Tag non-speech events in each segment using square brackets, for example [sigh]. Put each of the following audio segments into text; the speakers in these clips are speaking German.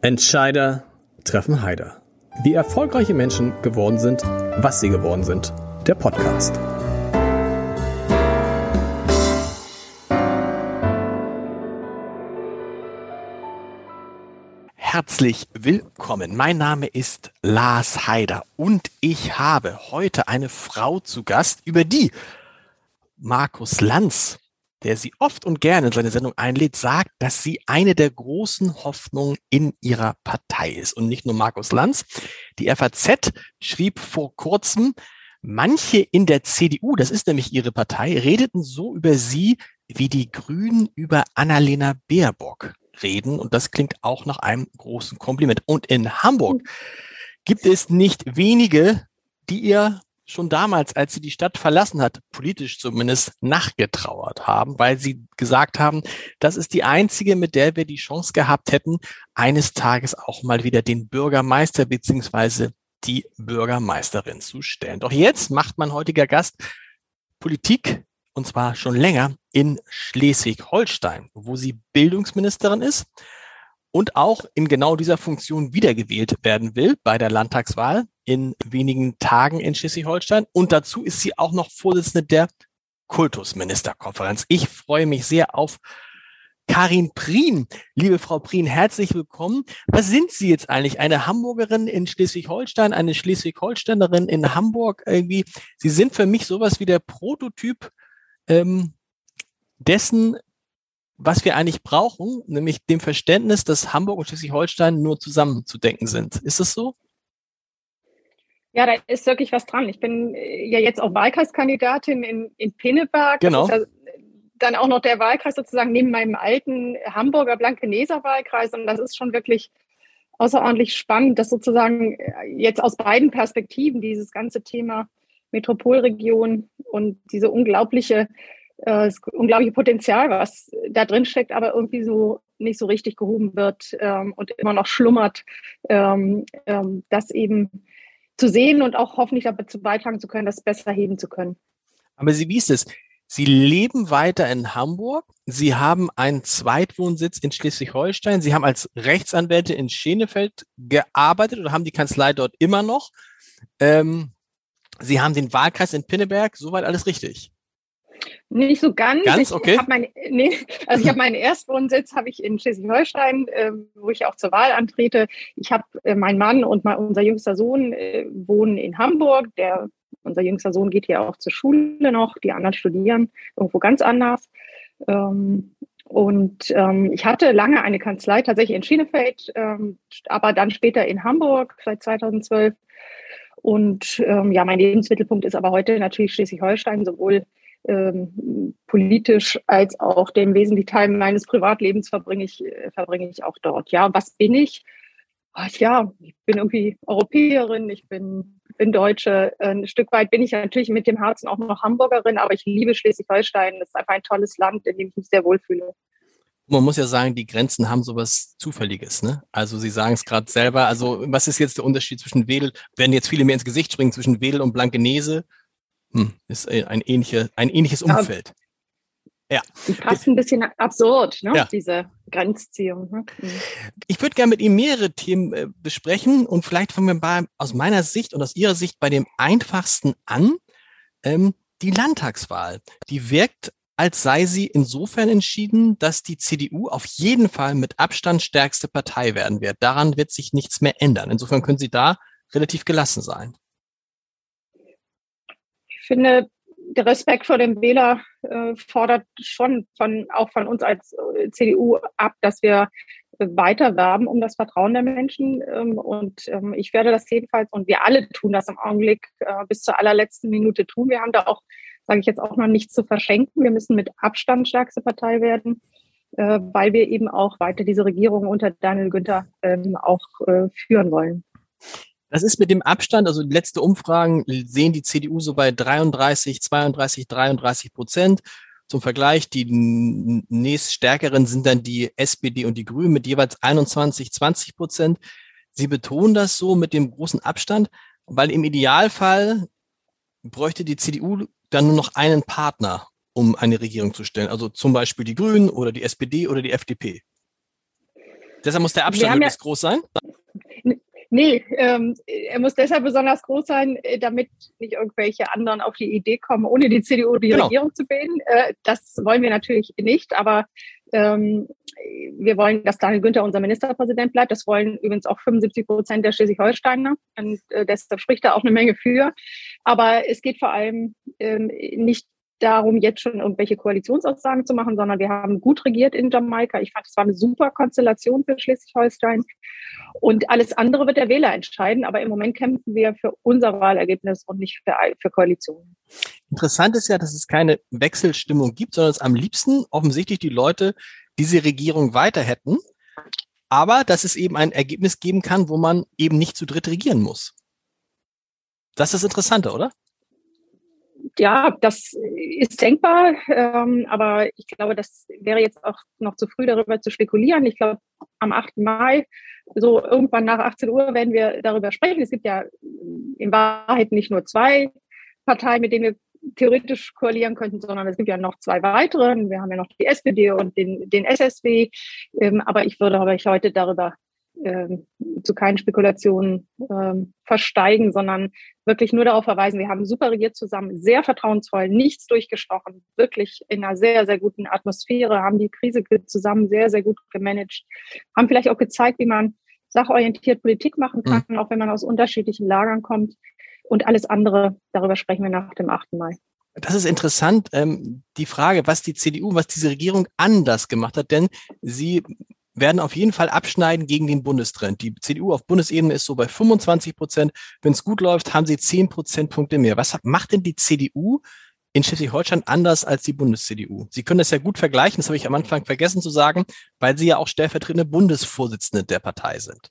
Entscheider treffen Heider. Wie erfolgreiche Menschen geworden sind, was sie geworden sind. Der Podcast. Herzlich willkommen. Mein Name ist Lars Heider und ich habe heute eine Frau zu Gast, über die Markus Lanz der sie oft und gerne in seine Sendung einlädt, sagt, dass sie eine der großen Hoffnungen in ihrer Partei ist. Und nicht nur Markus Lanz. Die FAZ schrieb vor kurzem, manche in der CDU, das ist nämlich ihre Partei, redeten so über sie, wie die Grünen über Annalena Baerbock reden. Und das klingt auch nach einem großen Kompliment. Und in Hamburg gibt es nicht wenige, die ihr schon damals, als sie die Stadt verlassen hat, politisch zumindest nachgetrauert haben, weil sie gesagt haben, das ist die einzige, mit der wir die Chance gehabt hätten, eines Tages auch mal wieder den Bürgermeister beziehungsweise die Bürgermeisterin zu stellen. Doch jetzt macht mein heutiger Gast Politik und zwar schon länger in Schleswig-Holstein, wo sie Bildungsministerin ist und auch in genau dieser Funktion wiedergewählt werden will bei der Landtagswahl in wenigen Tagen in Schleswig-Holstein. Und dazu ist sie auch noch Vorsitzende der Kultusministerkonferenz. Ich freue mich sehr auf Karin Prien. Liebe Frau Prien, herzlich willkommen. Was sind Sie jetzt eigentlich? Eine Hamburgerin in Schleswig-Holstein, eine Schleswig-Holsteinerin in Hamburg irgendwie? Sie sind für mich sowas wie der Prototyp ähm, dessen, was wir eigentlich brauchen, nämlich dem Verständnis, dass Hamburg und Schleswig-Holstein nur zusammen zu denken sind. Ist es so? Ja, da ist wirklich was dran. Ich bin äh, ja jetzt auch Wahlkreiskandidatin in, in Pinneberg. Genau. Ja dann auch noch der Wahlkreis sozusagen neben meinem alten Hamburger Blankeneser Wahlkreis. Und das ist schon wirklich außerordentlich spannend, dass sozusagen äh, jetzt aus beiden Perspektiven dieses ganze Thema Metropolregion und diese unglaubliche äh, das unglaubliche Potenzial, was da drin steckt, aber irgendwie so nicht so richtig gehoben wird ähm, und immer noch schlummert, ähm, ähm, das eben zu sehen und auch hoffentlich dazu beitragen zu können, das besser heben zu können. Aber Sie, wie ist es? Sie leben weiter in Hamburg. Sie haben einen Zweitwohnsitz in Schleswig-Holstein. Sie haben als Rechtsanwälte in Schenefeld gearbeitet oder haben die Kanzlei dort immer noch. Ähm, Sie haben den Wahlkreis in Pinneberg. Soweit alles richtig? Nicht so ganz. Ganz, okay. Ich mein, nee, also ich habe meinen Erstwohnsitz habe ich in Schleswig-Holstein, äh, wo ich auch zur Wahl antrete. Ich habe äh, mein Mann und mein, unser jüngster Sohn äh, wohnen in Hamburg. Der unser jüngster Sohn geht hier auch zur Schule noch. Die anderen studieren irgendwo ganz anders. Ähm, und ähm, ich hatte lange eine Kanzlei tatsächlich in Schienefeld, ähm, aber dann später in Hamburg seit 2012. Und ähm, ja, mein Lebensmittelpunkt ist aber heute natürlich Schleswig-Holstein, sowohl ähm, politisch als auch den wesentlichen Teil meines Privatlebens verbringe ich, äh, verbringe ich auch dort. Ja, was bin ich? Ach, ja, ich bin irgendwie Europäerin, ich bin, bin Deutsche. Ein Stück weit bin ich natürlich mit dem Herzen auch noch Hamburgerin, aber ich liebe Schleswig-Holstein. Das ist einfach ein tolles Land, in dem ich mich sehr wohlfühle. Man muss ja sagen, die Grenzen haben sowas Zufälliges, ne? Also Sie sagen es gerade selber. Also was ist jetzt der Unterschied zwischen Wedel, werden jetzt viele mir ins Gesicht springen, zwischen Wedel und Blankenese? Hm, ist ein, ähnliche, ein ähnliches Umfeld. Ja. Die passt ein bisschen absurd, ne? Ja. diese Grenzziehung. Ne? Mhm. Ich würde gerne mit Ihnen mehrere Themen äh, besprechen und vielleicht fangen wir bei, aus meiner Sicht und aus Ihrer Sicht bei dem einfachsten an. Ähm, die Landtagswahl, die wirkt, als sei sie insofern entschieden, dass die CDU auf jeden Fall mit Abstand stärkste Partei werden wird. Daran wird sich nichts mehr ändern. Insofern können Sie da relativ gelassen sein finde, der Respekt vor dem Wähler äh, fordert schon von, auch von uns als äh, CDU ab, dass wir weiter werben um das Vertrauen der Menschen. Ähm, und ähm, ich werde das jedenfalls, und wir alle tun das im Augenblick äh, bis zur allerletzten Minute tun. Wir haben da auch, sage ich jetzt auch noch nichts zu verschenken. Wir müssen mit Abstand stärkste Partei werden, äh, weil wir eben auch weiter diese Regierung unter Daniel Günther ähm, auch äh, führen wollen. Das ist mit dem Abstand, also letzte Umfragen sehen die CDU so bei 33, 32, 33 Prozent. Zum Vergleich, die nächststärkeren sind dann die SPD und die Grünen mit jeweils 21, 20 Prozent. Sie betonen das so mit dem großen Abstand, weil im Idealfall bräuchte die CDU dann nur noch einen Partner, um eine Regierung zu stellen. Also zum Beispiel die Grünen oder die SPD oder die FDP. Deshalb muss der Abstand möglichst ja, groß sein? Nee, ähm, er muss deshalb besonders groß sein, äh, damit nicht irgendwelche anderen auf die Idee kommen, ohne die CDU die genau. Regierung zu bilden. Äh, das wollen wir natürlich nicht, aber ähm, wir wollen, dass Daniel Günther unser Ministerpräsident bleibt. Das wollen übrigens auch 75 Prozent der Schleswig-Holsteiner. Und äh, deshalb spricht da auch eine Menge für. Aber es geht vor allem ähm, nicht darum, jetzt schon irgendwelche Koalitionsaussagen zu machen, sondern wir haben gut regiert in Jamaika. Ich fand, es war eine super Konstellation für Schleswig-Holstein. Und alles andere wird der Wähler entscheiden. Aber im Moment kämpfen wir für unser Wahlergebnis und nicht für, für Koalitionen. Interessant ist ja, dass es keine Wechselstimmung gibt, sondern es am liebsten offensichtlich die Leute diese Regierung weiter hätten. Aber dass es eben ein Ergebnis geben kann, wo man eben nicht zu dritt regieren muss. Das ist das Interessante, oder? Ja, das ist denkbar, ähm, aber ich glaube, das wäre jetzt auch noch zu früh darüber zu spekulieren. Ich glaube, am 8. Mai, so irgendwann nach 18 Uhr, werden wir darüber sprechen. Es gibt ja in Wahrheit nicht nur zwei Parteien, mit denen wir theoretisch koalieren könnten, sondern es gibt ja noch zwei weitere. Wir haben ja noch die SPD und den, den SSW. Ähm, aber ich würde aber heute darüber ähm, zu keinen Spekulationen ähm, versteigen, sondern wirklich nur darauf verweisen, wir haben super regiert zusammen, sehr vertrauensvoll, nichts durchgestochen, wirklich in einer sehr, sehr guten Atmosphäre, haben die Krise zusammen sehr, sehr gut gemanagt, haben vielleicht auch gezeigt, wie man sachorientiert Politik machen kann, mhm. auch wenn man aus unterschiedlichen Lagern kommt. Und alles andere, darüber sprechen wir nach dem 8. Mai. Das ist interessant, ähm, die Frage, was die CDU, was diese Regierung anders gemacht hat, denn sie werden auf jeden Fall abschneiden gegen den Bundestrend. Die CDU auf Bundesebene ist so bei 25 Prozent. Wenn es gut läuft, haben sie 10 Prozentpunkte mehr. Was macht denn die CDU in Schleswig-Holstein anders als die Bundes-CDU? Sie können das ja gut vergleichen, das habe ich am Anfang vergessen zu sagen, weil Sie ja auch stellvertretende Bundesvorsitzende der Partei sind.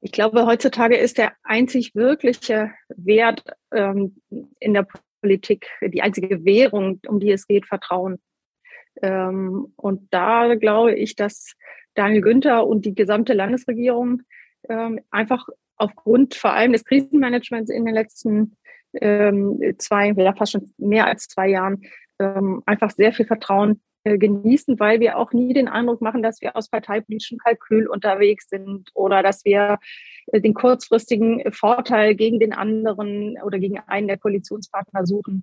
Ich glaube, heutzutage ist der einzig wirkliche Wert ähm, in der Politik, die einzige Währung, um die es geht, Vertrauen. Ähm, und da glaube ich, dass Daniel Günther und die gesamte Landesregierung ähm, einfach aufgrund vor allem des Krisenmanagements in den letzten ähm, zwei, ja fast schon mehr als zwei Jahren, ähm, einfach sehr viel Vertrauen genießen, weil wir auch nie den Eindruck machen, dass wir aus parteipolitischem Kalkül unterwegs sind oder dass wir äh, den kurzfristigen Vorteil gegen den anderen oder gegen einen der Koalitionspartner suchen,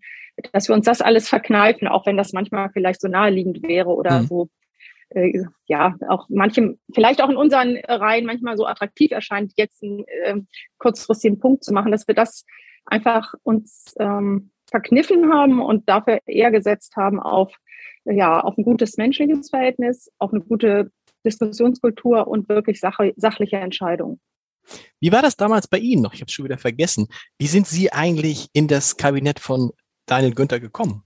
dass wir uns das alles verkneifen, auch wenn das manchmal vielleicht so naheliegend wäre oder mhm. so äh, ja, auch manchem, vielleicht auch in unseren Reihen manchmal so attraktiv erscheint, jetzt einen äh, kurzfristigen Punkt zu machen, dass wir das einfach uns ähm, verkniffen haben und dafür eher gesetzt haben auf ja, auf ein gutes menschliches Verhältnis, auf eine gute Diskussionskultur und wirklich sache, sachliche Entscheidungen. Wie war das damals bei Ihnen noch? Ich habe es schon wieder vergessen. Wie sind Sie eigentlich in das Kabinett von Daniel Günther gekommen?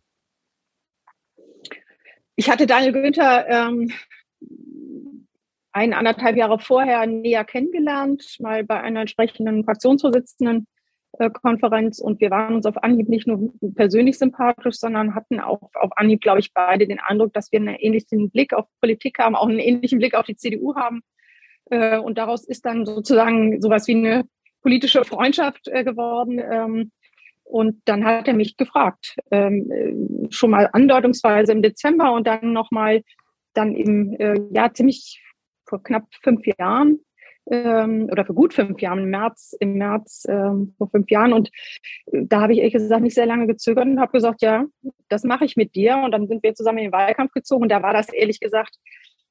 Ich hatte Daniel Günther ähm, ein, anderthalb Jahre vorher näher kennengelernt, mal bei einer entsprechenden Fraktionsvorsitzenden Konferenz und wir waren uns auf Anhieb nicht nur persönlich sympathisch, sondern hatten auch auf Anhieb, glaube ich, beide den Eindruck, dass wir einen ähnlichen Blick auf Politik haben, auch einen ähnlichen Blick auf die CDU haben. Äh, und daraus ist dann sozusagen sowas wie eine politische Freundschaft äh, geworden. Ähm, und dann hat er mich gefragt, ähm, äh, schon mal andeutungsweise im Dezember und dann nochmal dann im, ja, ziemlich vor knapp fünf Jahren ähm, oder für gut fünf Jahren, im März, im März ähm, vor fünf Jahren. Und äh, da habe ich ehrlich gesagt nicht sehr lange gezögert und habe gesagt, ja, das mache ich mit dir. Und dann sind wir zusammen in den Wahlkampf gezogen. Und da war das ehrlich gesagt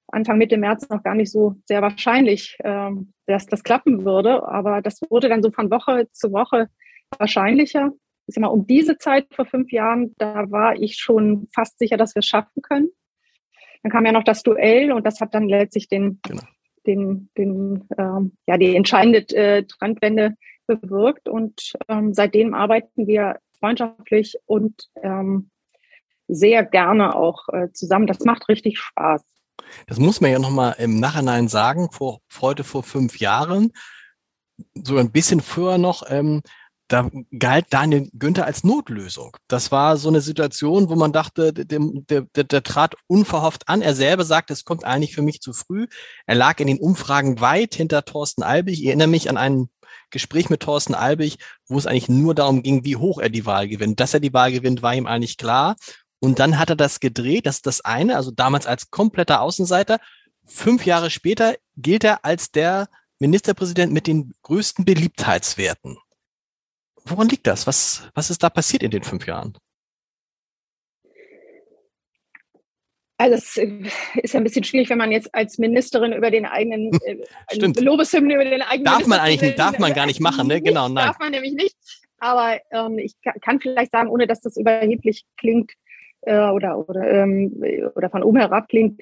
Anfang Mitte März noch gar nicht so sehr wahrscheinlich, ähm, dass das klappen würde. Aber das wurde dann so von Woche zu Woche wahrscheinlicher. Ich sag mal, um diese Zeit vor fünf Jahren, da war ich schon fast sicher, dass wir es schaffen können. Dann kam ja noch das Duell und das hat dann letztlich den, genau den, den, ähm, ja, die entscheidende äh, Trendwende bewirkt. Und ähm, seitdem arbeiten wir freundschaftlich und ähm, sehr gerne auch äh, zusammen. Das macht richtig Spaß. Das muss man ja nochmal im Nachhinein sagen, vor, heute vor fünf Jahren, so ein bisschen früher noch, ähm, da galt Daniel Günther als Notlösung. Das war so eine Situation, wo man dachte, der, der, der, der trat unverhofft an. Er selber sagte, es kommt eigentlich für mich zu früh. Er lag in den Umfragen weit hinter Thorsten Albig. Ich erinnere mich an ein Gespräch mit Thorsten Albig, wo es eigentlich nur darum ging, wie hoch er die Wahl gewinnt. Dass er die Wahl gewinnt, war ihm eigentlich klar. Und dann hat er das gedreht, das ist das eine, also damals als kompletter Außenseiter. Fünf Jahre später gilt er als der Ministerpräsident mit den größten Beliebtheitswerten. Woran liegt das? Was, was ist da passiert in den fünf Jahren? Also es äh, ist ja ein bisschen schwierig, wenn man jetzt als Ministerin über den eigenen äh, Lobeshymne über den eigenen darf man eigentlich nicht, darf man gar nicht machen, ne? Genau, nein. Darf man nämlich nicht. Aber ähm, ich kann vielleicht sagen, ohne dass das überheblich klingt äh, oder oder ähm, oder von oben herab klingt.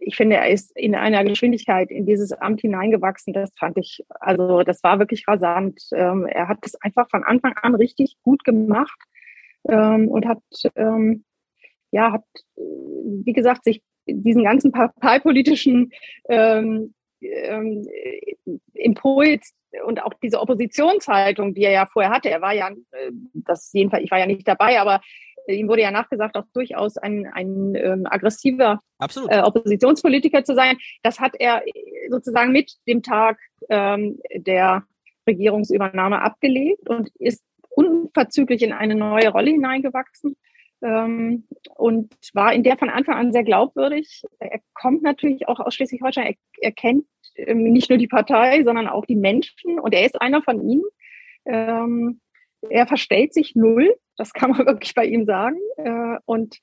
Ich finde, er ist in einer Geschwindigkeit in dieses Amt hineingewachsen. Das fand ich, also das war wirklich rasant. Ähm, er hat es einfach von Anfang an richtig gut gemacht ähm, und hat ähm, ja, hat, wie gesagt, sich diesen ganzen parteipolitischen ähm, ähm, Impuls und auch diese Oppositionshaltung, die er ja vorher hatte, er war ja, äh, das jedenfalls, ich war ja nicht dabei, aber ihm wurde ja nachgesagt, auch durchaus ein, ein ähm, aggressiver äh, Oppositionspolitiker zu sein. Das hat er sozusagen mit dem Tag ähm, der Regierungsübernahme abgelegt und ist unverzüglich in eine neue Rolle hineingewachsen ähm, und war in der von Anfang an sehr glaubwürdig. Er kommt natürlich auch aus Schleswig-Holstein, er, er kennt ähm, nicht nur die Partei, sondern auch die Menschen und er ist einer von ihnen. Ähm, er verstellt sich null, das kann man [laughs] wirklich bei ihm sagen. Äh, und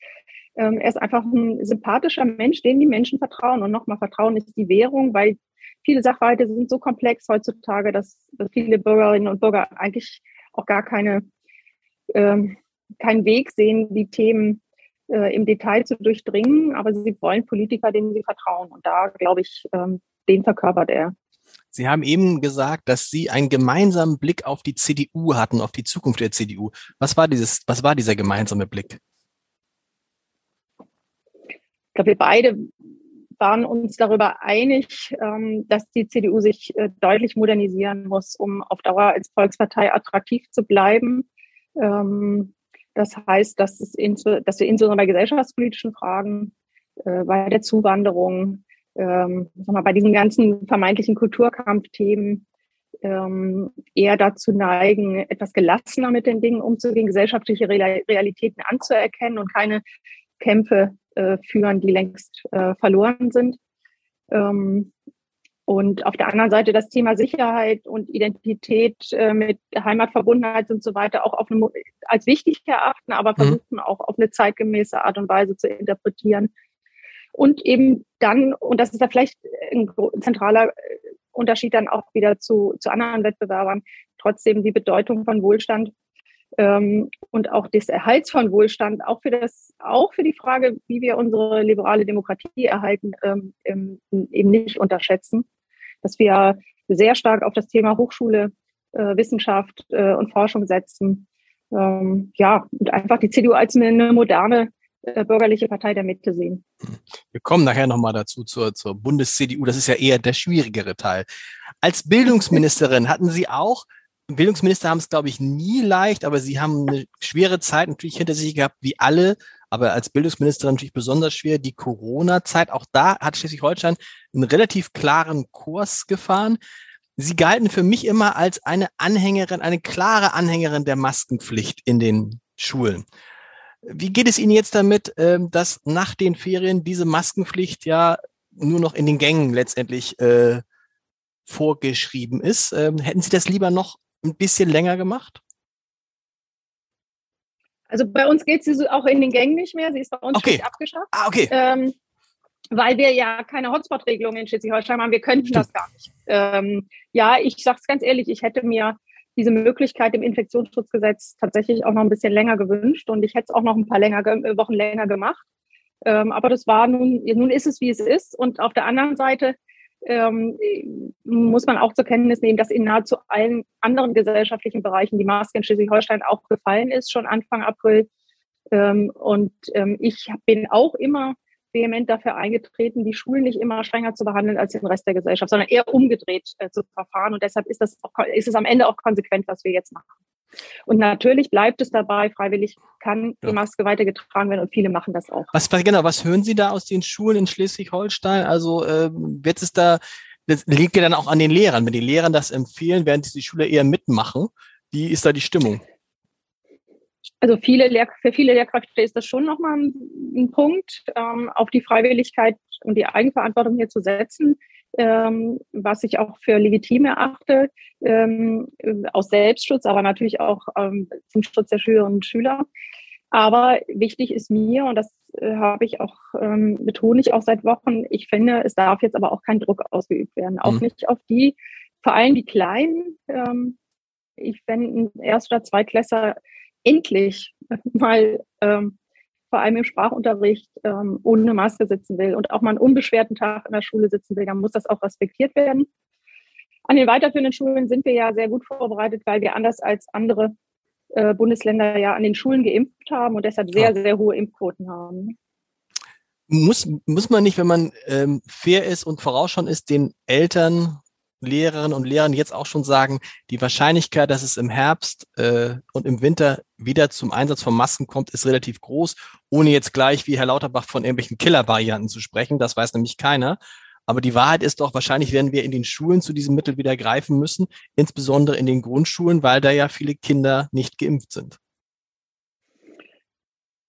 ähm, er ist einfach ein sympathischer Mensch, dem die Menschen vertrauen. Und nochmal, Vertrauen ist die Währung, weil viele Sachverhalte sind so komplex heutzutage, dass, viele Bürgerinnen und Bürger eigentlich auch gar keine ähm, keinen Weg sehen, die Themen äh, im Detail zu durchdringen, aber sie wollen Politiker, denen sie vertrauen. Und da, glaube ich, ähm, den verkörpert er. Sie haben eben gesagt, dass Sie einen gemeinsamen Blick auf die CDU hatten, auf die Zukunft der CDU. Was war dieses, was war dieser gemeinsame Blick? Ich glaube, wir beide waren uns darüber einig, ähm, dass die CDU sich äh, deutlich modernisieren muss, um auf Dauer als Volkspartei attraktiv zu bleiben. Ähm, das heißt, dass, es in, dass wir insbesondere bei gesellschaftspolitischen Fragen, äh, bei der Zuwanderung, ähm, sag mal, bei diesen ganzen vermeintlichen Kulturkampfthemen ähm, eher dazu neigen, etwas gelassener mit den Dingen umzugehen, gesellschaftliche Realitäten anzuerkennen und keine Kämpfe äh, führen, die längst äh, verloren sind. Ähm, und auf der anderen Seite das Thema Sicherheit und Identität äh, mit Heimatverbundenheit und so weiter auch auf eine, als wichtig erachten, aber mhm. versuchen auch auf eine zeitgemäße Art und Weise zu interpretieren. Und eben dann, und das ist da vielleicht ein zentraler äh, Unterschied dann auch wieder zu, zu anderen Wettbewerbern, trotzdem die Bedeutung von Wohlstand ähm, und auch des Erhalts von Wohlstand, auch für das, auch für die Frage, wie wir unsere liberale Demokratie erhalten, ähm, eben nicht unterschätzen dass wir sehr stark auf das Thema Hochschule, äh, Wissenschaft äh, und Forschung setzen. Ähm, ja, und einfach die CDU als eine moderne äh, bürgerliche Partei der Mitte sehen. Wir kommen nachher nochmal dazu zur, zur Bundes-CDU. Das ist ja eher der schwierigere Teil. Als Bildungsministerin hatten Sie auch Bildungsminister haben es, glaube ich, nie leicht, aber sie haben eine schwere Zeit natürlich hinter sich gehabt, wie alle aber als Bildungsministerin natürlich besonders schwer. Die Corona-Zeit, auch da hat Schleswig-Holstein einen relativ klaren Kurs gefahren. Sie galten für mich immer als eine Anhängerin, eine klare Anhängerin der Maskenpflicht in den Schulen. Wie geht es Ihnen jetzt damit, ähm, dass nach den Ferien diese Maskenpflicht ja nur noch in den Gängen letztendlich äh, vorgeschrieben ist? Ähm, hätten Sie das lieber noch ein bisschen länger gemacht? Also bei uns geht sie auch in den Gängen nicht mehr. Sie ist bei uns okay. abgeschafft. Ah, okay. Ähm, weil wir ja keine Hotspot-Regelung in Schleswig-Holstein haben. Wir könnten das gar nicht. Ähm, ja, ich sage es ganz ehrlich, ich hätte mir diese Möglichkeit im Infektionsschutzgesetz tatsächlich auch noch ein bisschen länger gewünscht und ich hätte es auch noch ein paar länger, Wochen länger gemacht. Ähm, aber das war nun, nun ist es, wie es ist. Und auf der anderen Seite ähm, muss man auch zur Kenntnis nehmen, dass in nahezu allen anderen gesellschaftlichen Bereichen die Maske in Schleswig-Holstein auch gefallen ist, schon Anfang April. Ähm, und ähm, ich bin auch immer vehement dafür eingetreten, die Schulen nicht immer strenger zu behandeln als den Rest der Gesellschaft, sondern eher umgedreht äh, zu verfahren. Und deshalb ist, das auch, ist es am Ende auch konsequent, was wir jetzt machen. Und natürlich bleibt es dabei, freiwillig kann ja. die Maske weiter getragen werden und viele machen das auch. Was, genau, was hören Sie da aus den Schulen in Schleswig-Holstein? Also äh, wird es da, das liegt ja dann auch an den Lehrern. Wenn die Lehrer das empfehlen, werden die Schüler eher mitmachen. Wie ist da die Stimmung? Also viele Lehr für viele Lehrkräfte ist das schon nochmal ein, ein Punkt, ähm, auf die Freiwilligkeit und die Eigenverantwortung hier zu setzen, ähm, was ich auch für legitim erachte, ähm, aus Selbstschutz, aber natürlich auch ähm, zum Schutz der Schülerinnen und Schüler. Aber wichtig ist mir, und das äh, habe ich auch, ähm, betone ich auch seit Wochen, ich finde, es darf jetzt aber auch kein Druck ausgeübt werden, auch mhm. nicht auf die, vor allem die Kleinen. Ähm, ich, wenn ein Erst- oder Zweitklässler endlich [laughs] mal ähm, vor allem im Sprachunterricht ähm, ohne Maske sitzen will und auch mal einen unbeschwerten Tag in der Schule sitzen will, dann muss das auch respektiert werden. An den weiterführenden Schulen sind wir ja sehr gut vorbereitet, weil wir anders als andere äh, Bundesländer ja an den Schulen geimpft haben und deshalb sehr, sehr hohe Impfquoten haben. Muss, muss man nicht, wenn man ähm, fair ist und vorausschauend ist, den Eltern Lehrerinnen und Lehrern jetzt auch schon sagen, die Wahrscheinlichkeit, dass es im Herbst äh, und im Winter wieder zum Einsatz von Masken kommt, ist relativ groß, ohne jetzt gleich wie Herr Lauterbach von irgendwelchen Killer-Varianten zu sprechen. Das weiß nämlich keiner. Aber die Wahrheit ist doch, wahrscheinlich werden wir in den Schulen zu diesem Mittel wieder greifen müssen, insbesondere in den Grundschulen, weil da ja viele Kinder nicht geimpft sind.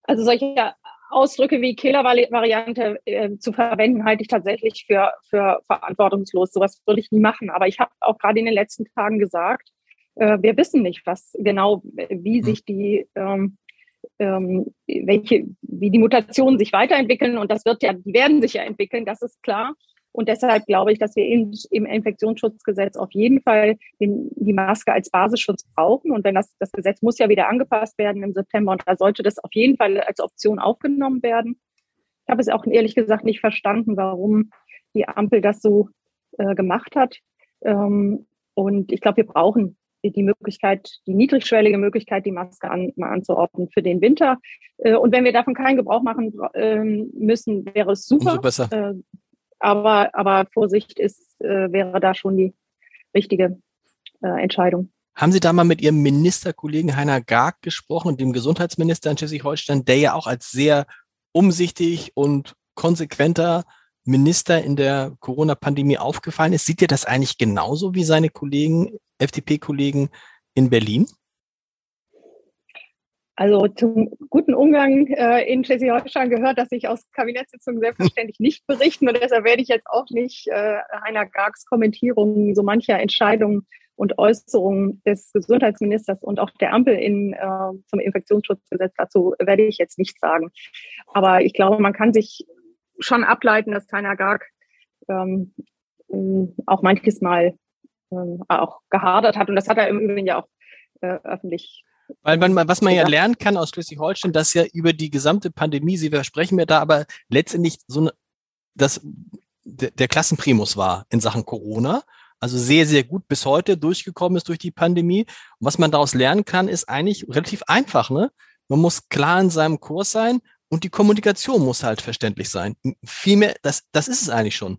Also solche Ausdrücke wie Killer-Variante äh, zu verwenden, halte ich tatsächlich für, für verantwortungslos. Sowas würde ich nie machen. Aber ich habe auch gerade in den letzten Tagen gesagt, äh, wir wissen nicht, was genau, wie hm. sich die, ähm, ähm, welche, wie die Mutationen sich weiterentwickeln. Und das wird ja, die werden sich ja entwickeln, das ist klar. Und deshalb glaube ich, dass wir im, Infektionsschutzgesetz auf jeden Fall den, die Maske als Basisschutz brauchen. Und wenn das, das Gesetz muss ja wieder angepasst werden im September und da sollte das auf jeden Fall als Option aufgenommen werden. Ich habe es auch ehrlich gesagt nicht verstanden, warum die Ampel das so äh, gemacht hat. Ähm, und ich glaube, wir brauchen die Möglichkeit, die niedrigschwellige Möglichkeit, die Maske an, mal anzuordnen für den Winter. Äh, und wenn wir davon keinen Gebrauch machen äh, müssen, wäre es super. Umso besser. Aber, aber Vorsicht ist, äh, wäre da schon die richtige äh, Entscheidung. Haben Sie da mal mit Ihrem Ministerkollegen Heiner Garg gesprochen und dem Gesundheitsminister in Schleswig-Holstein, der ja auch als sehr umsichtig und konsequenter Minister in der Corona-Pandemie aufgefallen ist? Sieht er das eigentlich genauso wie seine Kollegen, FDP-Kollegen in Berlin? Also zum guten Umgang äh, in Schleswig-Holstein gehört, dass ich aus Kabinettssitzungen selbstverständlich nicht berichten und deshalb werde ich jetzt auch nicht äh, Heiner Gargs Kommentierungen so mancher Entscheidungen und Äußerungen des Gesundheitsministers und auch der Ampel in, äh, zum Infektionsschutzgesetz dazu werde ich jetzt nichts sagen. Aber ich glaube, man kann sich schon ableiten, dass Heiner Garg ähm, auch manches Mal ähm, auch gehadert hat und das hat er im Übrigen ja auch äh, öffentlich weil man, was man ja lernen kann aus Schleswig-Holstein, dass ja über die gesamte Pandemie, Sie versprechen mir da aber letztendlich so eine, dass der, Klassenprimus war in Sachen Corona. Also sehr, sehr gut bis heute durchgekommen ist durch die Pandemie. Und was man daraus lernen kann, ist eigentlich relativ einfach. Ne? Man muss klar in seinem Kurs sein und die Kommunikation muss halt verständlich sein. Vielmehr, das, das ist es eigentlich schon.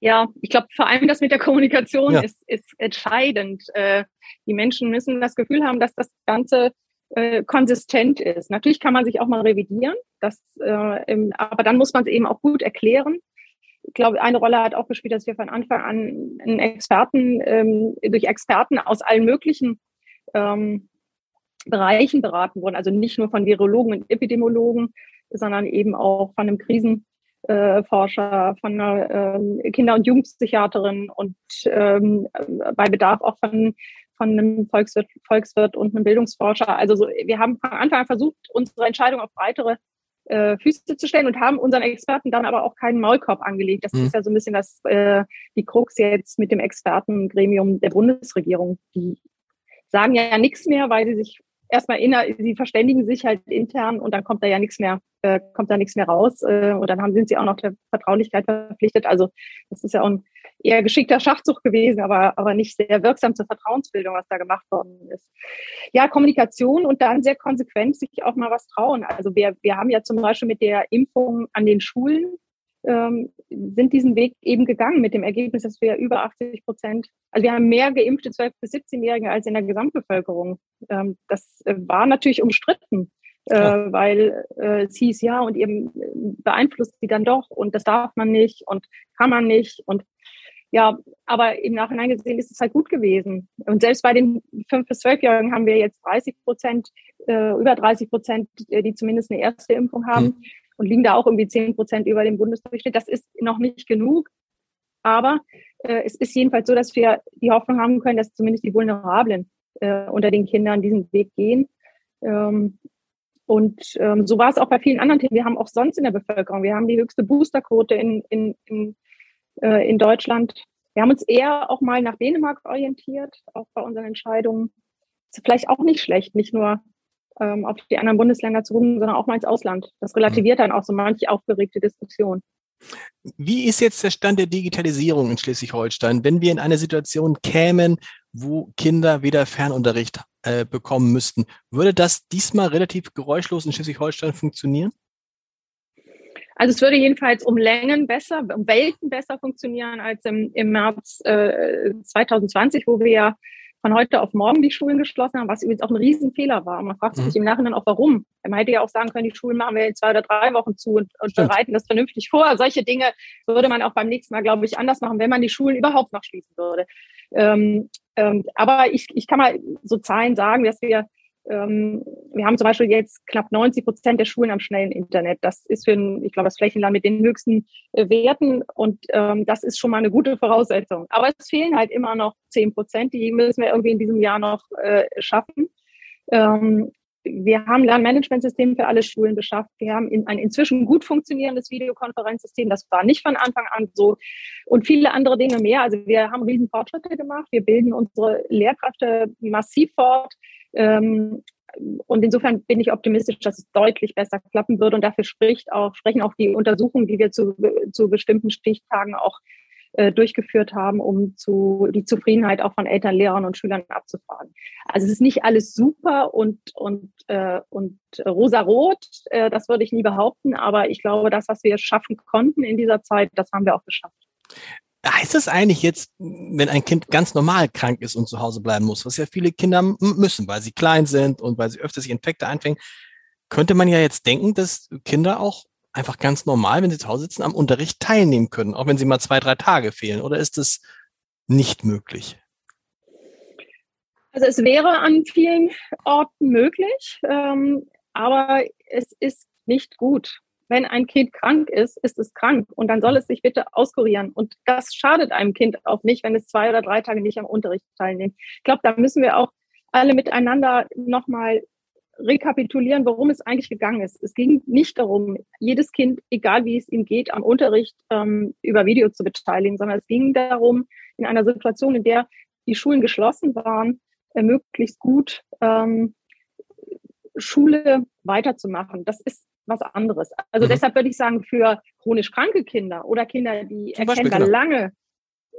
Ja, ich glaube, vor allem das mit der Kommunikation ja. ist, ist entscheidend. Äh, die Menschen müssen das Gefühl haben, dass das Ganze äh, konsistent ist. Natürlich kann man sich auch mal revidieren, das, äh, im, aber dann muss man es eben auch gut erklären. Ich glaube, eine Rolle hat auch gespielt, dass wir von Anfang an einen Experten, ähm, durch Experten aus allen möglichen ähm, Bereichen beraten wurden. Also nicht nur von Virologen und Epidemiologen, sondern eben auch von einem Krisen äh, Forscher, von einer äh, Kinder- und Jugendpsychiaterin und ähm, bei Bedarf auch von, von einem Volkswirt, Volkswirt und einem Bildungsforscher. Also so, wir haben von Anfang an versucht, unsere Entscheidung auf breitere äh, Füße zu stellen und haben unseren Experten dann aber auch keinen Maulkorb angelegt. Das mhm. ist ja so ein bisschen das, äh, die Krux jetzt mit dem Expertengremium der Bundesregierung. Die sagen ja nichts mehr, weil sie sich erstmal inner, sie verständigen sich halt intern und dann kommt da ja nichts mehr, äh, kommt da nichts mehr raus. Äh, und dann haben, sind sie auch noch der Vertraulichkeit verpflichtet. Also das ist ja auch ein eher geschickter Schachzug gewesen, aber, aber nicht sehr wirksam zur Vertrauensbildung, was da gemacht worden ist. Ja, Kommunikation und dann sehr konsequent sich auch mal was trauen. Also wir, wir haben ja zum Beispiel mit der Impfung an den Schulen ähm, sind diesen Weg eben gegangen mit dem Ergebnis, dass wir über 80 Prozent, also wir haben mehr geimpfte 12- bis 17-Jährige als in der Gesamtbevölkerung. Ähm, das äh, war natürlich umstritten, äh, weil äh, es hieß, ja, und eben beeinflusst sie dann doch und das darf man nicht und kann man nicht. Und Ja, aber im Nachhinein gesehen ist es halt gut gewesen. Und selbst bei den 5- bis 12-Jährigen haben wir jetzt 30 Prozent, äh, über 30 Prozent, äh, die zumindest eine erste Impfung haben mhm. Und liegen da auch irgendwie 10 Prozent über dem Bundesdurchschnitt. Das ist noch nicht genug. Aber äh, es ist jedenfalls so, dass wir die Hoffnung haben können, dass zumindest die Vulnerablen äh, unter den Kindern diesen Weg gehen. Ähm, und ähm, so war es auch bei vielen anderen Themen. Wir haben auch sonst in der Bevölkerung, wir haben die höchste Boosterquote in, in, in, äh, in Deutschland. Wir haben uns eher auch mal nach Dänemark orientiert, auch bei unseren Entscheidungen. Ist vielleicht auch nicht schlecht, nicht nur ähm, auf die anderen Bundesländer zu gucken, sondern auch mal ins Ausland. Das relativiert dann auch so manche aufgeregte Diskussion. Wie ist jetzt der Stand der Digitalisierung in Schleswig-Holstein, wenn wir in eine Situation kämen, wo Kinder wieder Fernunterricht äh, bekommen müssten? Würde das diesmal relativ geräuschlos in Schleswig-Holstein funktionieren? Also es würde jedenfalls um Längen besser, um Welten besser funktionieren als im, im März äh, 2020, wo wir ja von heute auf morgen die Schulen geschlossen haben, was übrigens auch ein Riesenfehler war. Man fragt sich mhm. im Nachhinein auch, warum. Man hätte ja auch sagen können, die Schulen machen wir in zwei oder drei Wochen zu und, und bereiten das vernünftig vor. Solche Dinge würde man auch beim nächsten Mal, glaube ich, anders machen, wenn man die Schulen überhaupt noch schließen würde. Ähm, ähm, aber ich, ich kann mal so Zahlen sagen, dass wir ähm, wir haben zum Beispiel jetzt knapp 90 Prozent der Schulen am schnellen Internet. Das ist für ein, ich glaube, das Flächenland mit den höchsten äh, Werten und ähm, das ist schon mal eine gute Voraussetzung. Aber es fehlen halt immer noch 10 Prozent, die müssen wir irgendwie in diesem Jahr noch äh, schaffen. Ähm, wir haben Lernmanagementsystem für alle Schulen beschafft. Wir haben in, ein inzwischen gut funktionierendes Videokonferenzsystem. Das war nicht von Anfang an so. Und viele andere Dinge mehr. Also wir haben riesen Fortschritte gemacht. Wir bilden unsere Lehrkräfte massiv fort. Ähm, und insofern bin ich optimistisch, dass es deutlich besser klappen wird. Und dafür spricht auch, sprechen auch die Untersuchungen, die wir zu, zu bestimmten Stichtagen auch äh, durchgeführt haben, um zu, die Zufriedenheit auch von Eltern, Lehrern und Schülern abzufragen. Also es ist nicht alles super und, und, äh, und rosarot, äh, das würde ich nie behaupten, aber ich glaube, das, was wir schaffen konnten in dieser Zeit, das haben wir auch geschafft. Heißt das eigentlich jetzt, wenn ein Kind ganz normal krank ist und zu Hause bleiben muss, was ja viele Kinder müssen, weil sie klein sind und weil sie öfter sich Infekte einfängen, könnte man ja jetzt denken, dass Kinder auch einfach ganz normal, wenn sie zu Hause sitzen, am Unterricht teilnehmen können, auch wenn sie mal zwei, drei Tage fehlen? Oder ist das nicht möglich? Also es wäre an vielen Orten möglich, ähm, aber es ist nicht gut wenn ein Kind krank ist, ist es krank und dann soll es sich bitte auskurieren. Und das schadet einem Kind auch nicht, wenn es zwei oder drei Tage nicht am Unterricht teilnimmt. Ich glaube, da müssen wir auch alle miteinander nochmal rekapitulieren, worum es eigentlich gegangen ist. Es ging nicht darum, jedes Kind, egal wie es ihm geht, am Unterricht ähm, über Video zu beteiligen, sondern es ging darum, in einer Situation, in der die Schulen geschlossen waren, äh, möglichst gut ähm, Schule weiterzumachen. Das ist was anderes. Also mhm. deshalb würde ich sagen, für chronisch kranke Kinder oder Kinder, die Zum erkennbar genau. lange,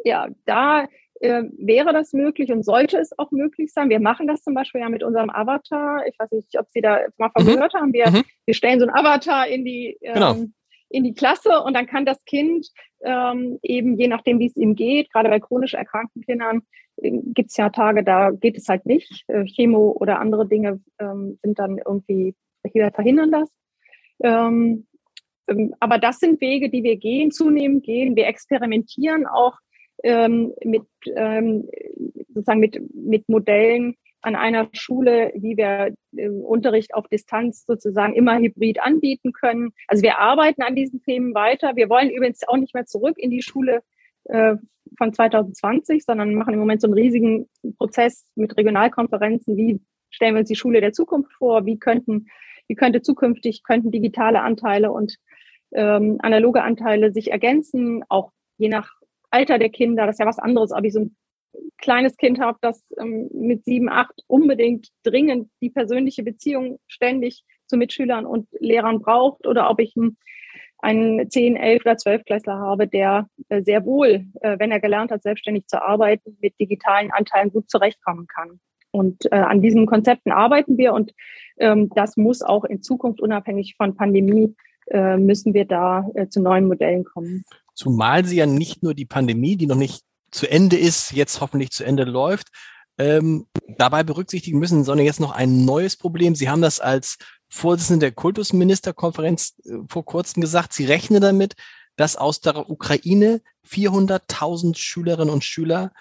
ja, da äh, wäre das möglich und sollte es auch möglich sein. Wir machen das zum Beispiel ja mit unserem Avatar. Ich weiß nicht, ob Sie da mal von mhm. gehört haben. Wir, mhm. wir stellen so ein Avatar in die, genau. ähm, genau. in die Klasse und dann kann das Kind ähm, eben, je nachdem, wie es ihm geht, gerade bei chronisch erkrankten Kindern, äh, gibt es ja Tage, da geht es halt nicht. Äh, Chemo oder andere Dinge ähm, sind dann irgendwie, verhindern das. Ähm, ähm, aber das sind Wege, die wir gehen, zunehmend gehen. Wir experimentieren auch ähm, mit, ähm, sozusagen mit, mit Modellen an einer Schule, wie wir äh, Unterricht auf Distanz sozusagen immer hybrid anbieten können. Also wir arbeiten an diesen Themen weiter. Wir wollen übrigens auch nicht mehr zurück in die Schule äh, von 2020, sondern machen im Moment so einen riesigen Prozess mit Regionalkonferenzen. Wie stellen wir uns die Schule der Zukunft vor? Wie könnten wie könnte zukünftig, könnten digitale Anteile und ähm, analoge Anteile sich ergänzen, auch je nach Alter der Kinder. Das ist ja was anderes, ob ich so ein kleines Kind habe, das ähm, mit sieben, acht unbedingt dringend die persönliche Beziehung ständig zu Mitschülern und Lehrern braucht oder ob ich einen, einen 10, 11 oder 12 Klässler habe, der äh, sehr wohl, äh, wenn er gelernt hat, selbstständig zu arbeiten, mit digitalen Anteilen gut zurechtkommen kann. Und äh, an diesen Konzepten arbeiten wir und ähm, das muss auch in Zukunft unabhängig von Pandemie äh, müssen wir da äh, zu neuen Modellen kommen. Zumal sie ja nicht nur die Pandemie, die noch nicht zu Ende ist, jetzt hoffentlich zu Ende läuft, ähm, dabei berücksichtigen müssen, sondern jetzt noch ein neues Problem. Sie haben das als Vorsitzende der Kultusministerkonferenz äh, vor kurzem gesagt. Sie rechnen damit, dass aus der Ukraine 400.000 Schülerinnen und Schüler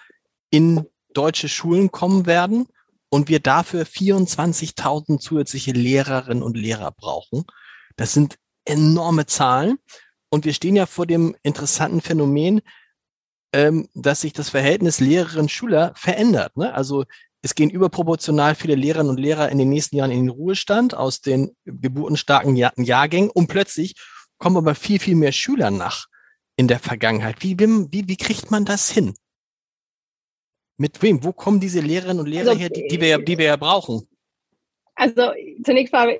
in deutsche Schulen kommen werden und wir dafür 24.000 zusätzliche Lehrerinnen und Lehrer brauchen. Das sind enorme Zahlen. Und wir stehen ja vor dem interessanten Phänomen, ähm, dass sich das Verhältnis Lehrerinnen-Schüler verändert. Ne? Also es gehen überproportional viele Lehrerinnen und Lehrer in den nächsten Jahren in den Ruhestand aus den geburtenstarken Jahr Jahrgängen und plötzlich kommen aber viel, viel mehr Schüler nach in der Vergangenheit. Wie, wie, wie kriegt man das hin? Mit wem? Wo kommen diese Lehrerinnen und Lehrer also, her, die, die, wir, die wir ja brauchen? Also zunächst mal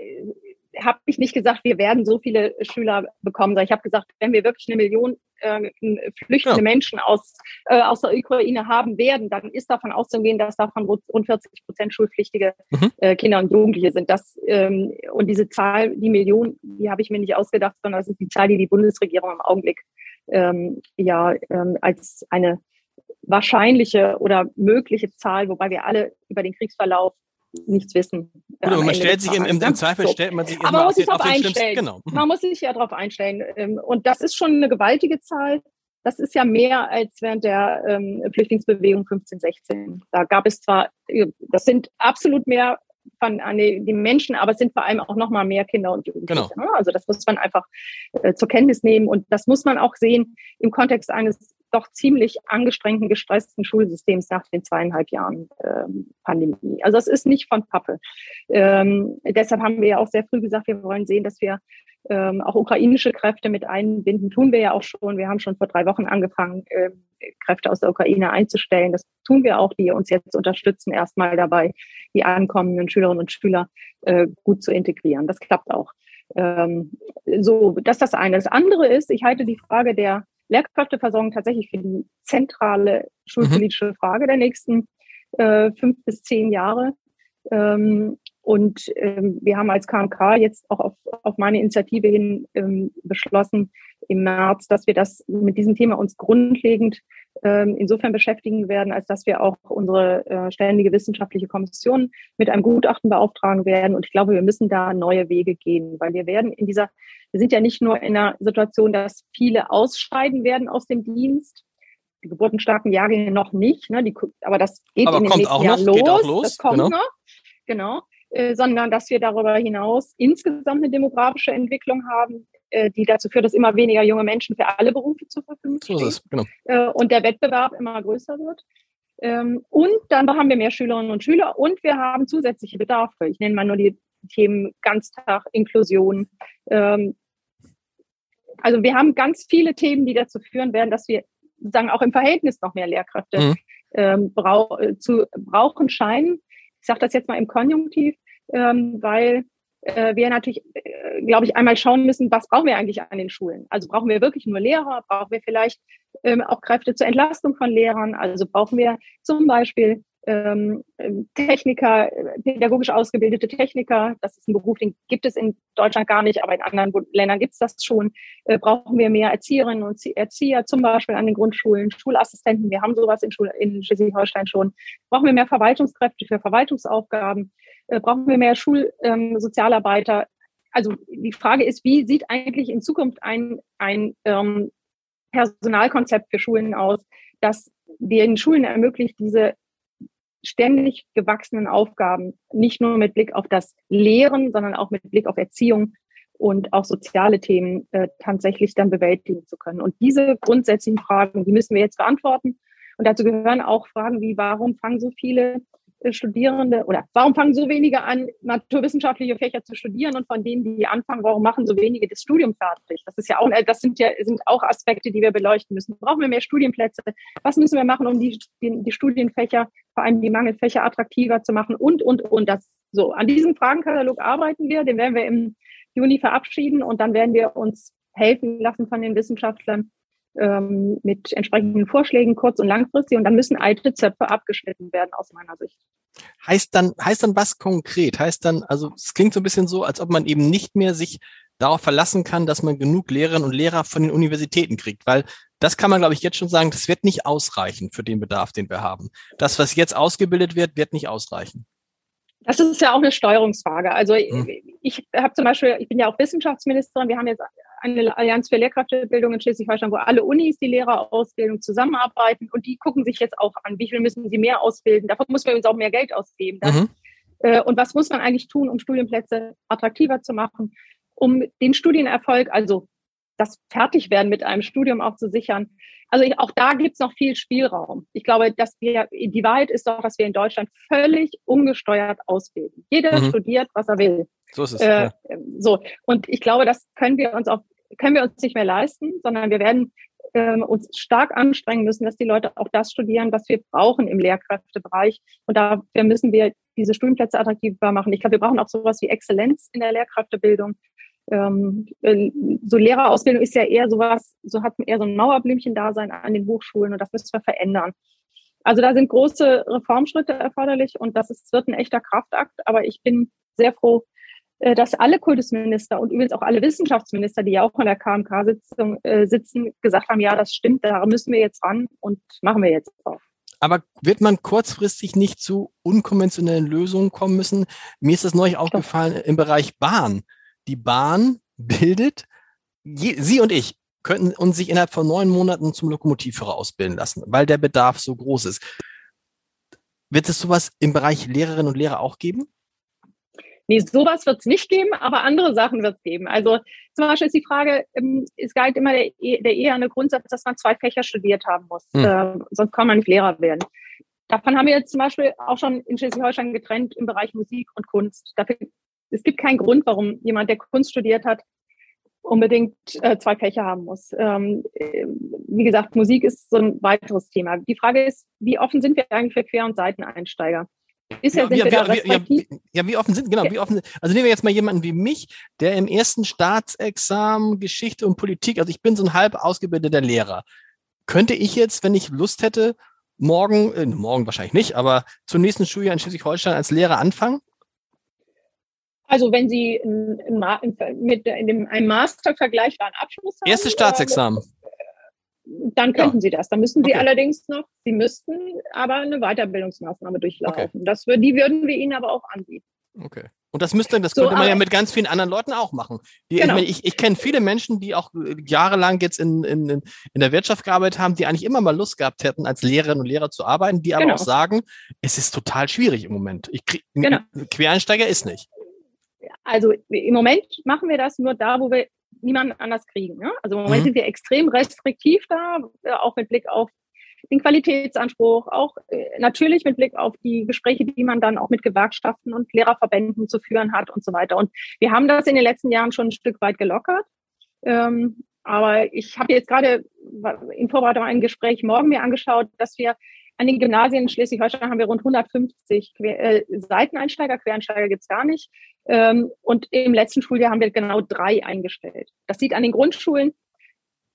habe ich nicht gesagt, wir werden so viele Schüler bekommen, sondern ich habe gesagt, wenn wir wirklich eine Million äh, flüchtende ja. Menschen aus, äh, aus der Ukraine haben werden, dann ist davon auszugehen, dass davon rund 40 Prozent schulpflichtige mhm. äh, Kinder und Jugendliche sind. Das, ähm, und diese Zahl, die Million, die habe ich mir nicht ausgedacht, sondern das ist die Zahl, die die Bundesregierung im Augenblick ähm, ja ähm, als eine wahrscheinliche oder mögliche Zahl, wobei wir alle über den Kriegsverlauf nichts wissen. Gut, aber man stellt sich im, im, im Zweifel so. stellt man sich aber man muss sich darauf einstellen. Genau. Man muss sich ja darauf einstellen. Ähm, und das ist schon eine gewaltige Zahl. Das ist ja mehr als während der ähm, Flüchtlingsbewegung 15, 16. Da gab es zwar, äh, das sind absolut mehr von an die, die Menschen, aber es sind vor allem auch noch mal mehr Kinder und Jugendliche. Genau. Ne? Also das muss man einfach äh, zur Kenntnis nehmen und das muss man auch sehen im Kontext eines doch ziemlich angestrengten, gestressten Schulsystems nach den zweieinhalb Jahren ähm, Pandemie. Also es ist nicht von Pappe. Ähm, deshalb haben wir ja auch sehr früh gesagt, wir wollen sehen, dass wir ähm, auch ukrainische Kräfte mit einbinden. Tun wir ja auch schon. Wir haben schon vor drei Wochen angefangen, äh, Kräfte aus der Ukraine einzustellen. Das tun wir auch, die uns jetzt unterstützen, erstmal dabei, die ankommenden Schülerinnen und Schüler äh, gut zu integrieren. Das klappt auch. Ähm, so, das ist das eine. Das andere ist, ich halte die Frage der Lehrkräfteversorgung tatsächlich für die zentrale schulpolitische mhm. Frage der nächsten äh, fünf bis zehn Jahre. Ähm, und ähm, wir haben als KMK jetzt auch auf, auf meine Initiative hin ähm, beschlossen im März, dass wir das mit diesem Thema uns grundlegend ähm, insofern beschäftigen werden, als dass wir auch unsere äh, ständige wissenschaftliche Kommission mit einem Gutachten beauftragen werden. Und ich glaube, wir müssen da neue Wege gehen, weil wir werden in dieser, wir sind ja nicht nur in einer Situation, dass viele ausscheiden werden aus dem Dienst, die geburtenstarken Jahrgänge noch nicht, ne, die, aber das geht aber in den nächsten Jahren los. los. Das kommt genau. noch. Genau. Äh, sondern dass wir darüber hinaus insgesamt eine demografische Entwicklung haben, äh, die dazu führt, dass immer weniger junge Menschen für alle Berufe zur Verfügung stehen. So ist genau. Äh, und der Wettbewerb immer größer wird. Ähm, und dann haben wir mehr Schülerinnen und Schüler und wir haben zusätzliche Bedarfe. Ich nenne mal nur die Themen Ganztag, Inklusion. Ähm, also wir haben ganz viele Themen, die dazu führen werden, dass wir sagen auch im Verhältnis noch mehr Lehrkräfte mhm. ähm, brau zu brauchen scheinen. Ich sage das jetzt mal im Konjunktiv, ähm, weil äh, wir natürlich, äh, glaube ich, einmal schauen müssen, was brauchen wir eigentlich an den Schulen? Also brauchen wir wirklich nur Lehrer? Brauchen wir vielleicht ähm, auch Kräfte zur Entlastung von Lehrern? Also brauchen wir zum Beispiel ähm, Techniker, pädagogisch ausgebildete Techniker. Das ist ein Beruf, den gibt es in Deutschland gar nicht, aber in anderen Ländern gibt es das schon. Äh, brauchen wir mehr Erzieherinnen und Erzieher, zum Beispiel an den Grundschulen, Schulassistenten. Wir haben sowas in, in Schleswig-Holstein schon. Brauchen wir mehr Verwaltungskräfte für Verwaltungsaufgaben? Äh, brauchen wir mehr Schulsozialarbeiter? Ähm, also die Frage ist, wie sieht eigentlich in Zukunft ein, ein ähm, Personalkonzept für Schulen aus, das den Schulen ermöglicht, diese ständig gewachsenen Aufgaben nicht nur mit Blick auf das Lehren, sondern auch mit Blick auf Erziehung und auch soziale Themen äh, tatsächlich dann bewältigen zu können. Und diese grundsätzlichen Fragen, die müssen wir jetzt beantworten. Und dazu gehören auch Fragen wie, warum fangen so viele Studierende oder warum fangen so wenige an, naturwissenschaftliche Fächer zu studieren und von denen, die anfangen, warum machen so wenige das Studium fertig? Das ist ja auch, das sind ja, sind auch Aspekte, die wir beleuchten müssen. Brauchen wir mehr Studienplätze? Was müssen wir machen, um die, die, die Studienfächer, vor allem die Mangelfächer attraktiver zu machen und, und, und das so. An diesem Fragenkatalog arbeiten wir, den werden wir im Juni verabschieden und dann werden wir uns helfen lassen von den Wissenschaftlern, ähm, mit entsprechenden Vorschlägen kurz- und langfristig und dann müssen alte Zöpfe abgeschnitten werden aus meiner Sicht. Heißt dann, heißt dann was konkret? Heißt dann, also es klingt so ein bisschen so, als ob man eben nicht mehr sich darauf verlassen kann, dass man genug Lehrerinnen und Lehrer von den Universitäten kriegt, weil das kann man, glaube ich, jetzt schon sagen, das wird nicht ausreichen für den Bedarf, den wir haben. Das, was jetzt ausgebildet wird, wird nicht ausreichen. Das ist ja auch eine Steuerungsfrage. Also hm. ich habe zum Beispiel, ich bin ja auch Wissenschaftsministerin, wir haben jetzt eine Allianz für Lehrkräftebildung in Schleswig-Holstein, wo alle Unis die Lehrerausbildung zusammenarbeiten und die gucken sich jetzt auch an, wie viel müssen sie mehr ausbilden. Davon muss man uns auch mehr Geld ausgeben. Mhm. Äh, und was muss man eigentlich tun, um Studienplätze attraktiver zu machen, um den Studienerfolg, also das Fertigwerden mit einem Studium auch zu sichern. Also ich, auch da gibt es noch viel Spielraum. Ich glaube, dass wir, die Wahrheit ist doch, dass wir in Deutschland völlig ungesteuert ausbilden. Jeder mhm. studiert, was er will. So ist es. Äh, ja. So. Und ich glaube, das können wir uns auch, können wir uns nicht mehr leisten, sondern wir werden ähm, uns stark anstrengen müssen, dass die Leute auch das studieren, was wir brauchen im Lehrkräftebereich. Und dafür müssen wir diese Studienplätze attraktiver machen. Ich glaube, wir brauchen auch sowas wie Exzellenz in der Lehrkräftebildung. Ähm, äh, so Lehrerausbildung ist ja eher sowas, so hat eher so ein Mauerblümchen-Dasein an den Hochschulen und das müssen wir verändern. Also da sind große Reformschritte erforderlich und das ist, wird ein echter Kraftakt, aber ich bin sehr froh, äh, dass alle Kultusminister und übrigens auch alle Wissenschaftsminister, die ja auch in der KMK-Sitzung äh, sitzen, gesagt haben, ja, das stimmt, da müssen wir jetzt ran und machen wir jetzt auch. Aber wird man kurzfristig nicht zu unkonventionellen Lösungen kommen müssen? Mir ist das neulich aufgefallen im Bereich Bahn. Die Bahn bildet, Sie und ich könnten uns sich innerhalb von neun Monaten zum Lokomotivführer ausbilden lassen, weil der Bedarf so groß ist. Wird es sowas im Bereich Lehrerinnen und Lehrer auch geben? Nee, sowas wird es nicht geben, aber andere Sachen wird es geben. Also zum Beispiel ist die Frage, ähm, es galt immer der, e, der eherne Grundsatz, dass man zwei Fächer studiert haben muss. Hm. Äh, sonst kann man nicht Lehrer werden. Davon haben wir jetzt zum Beispiel auch schon in Schleswig-Holstein getrennt im Bereich Musik und Kunst. Dafür, es gibt keinen Grund, warum jemand, der Kunst studiert hat, unbedingt äh, zwei Fächer haben muss. Ähm, äh, wie gesagt, Musik ist so ein weiteres Thema. Die Frage ist, wie offen sind wir eigentlich für Quer- und Seiteneinsteiger? Bisher ja, sind wir, wir, wir ja, ja, wie offen sind, genau, wie offen Also nehmen wir jetzt mal jemanden wie mich, der im ersten Staatsexamen Geschichte und Politik, also ich bin so ein halb ausgebildeter Lehrer. Könnte ich jetzt, wenn ich Lust hätte, morgen, äh, morgen wahrscheinlich nicht, aber zum nächsten Schuljahr in Schleswig-Holstein als Lehrer anfangen? Also wenn Sie in, in, mit in dem, einem Master vergleichbaren Abschluss haben. Erstes Staatsexamen. dann könnten ja. Sie das. Dann müssten Sie okay. allerdings noch, Sie müssten aber eine Weiterbildungsmaßnahme durchlaufen. Okay. Das, die würden wir Ihnen aber auch anbieten. Okay. Und das müsste, das so, könnte man ja mit ganz vielen anderen Leuten auch machen. Die, genau. Ich, ich, ich kenne viele Menschen, die auch jahrelang jetzt in, in, in der Wirtschaft gearbeitet haben, die eigentlich immer mal Lust gehabt hätten, als Lehrerinnen und Lehrer zu arbeiten, die aber genau. auch sagen, es ist total schwierig im Moment. Ich krieg, genau. Quereinsteiger ist nicht also im Moment machen wir das nur da, wo wir niemanden anders kriegen. Ne? Also im Moment mhm. sind wir extrem restriktiv da, äh, auch mit Blick auf den Qualitätsanspruch, auch äh, natürlich mit Blick auf die Gespräche, die man dann auch mit Gewerkschaften und Lehrerverbänden zu führen hat und so weiter. Und wir haben das in den letzten Jahren schon ein Stück weit gelockert. Ähm, aber ich habe jetzt gerade in Vorbereitung ein Gespräch morgen mir angeschaut, dass wir an den Gymnasien in Schleswig-Holstein haben wir rund 150 Quer äh, Seiteneinsteiger, Quereinsteiger gibt's gar nicht. Ähm, und im letzten Schuljahr haben wir genau drei eingestellt. Das sieht an den Grundschulen,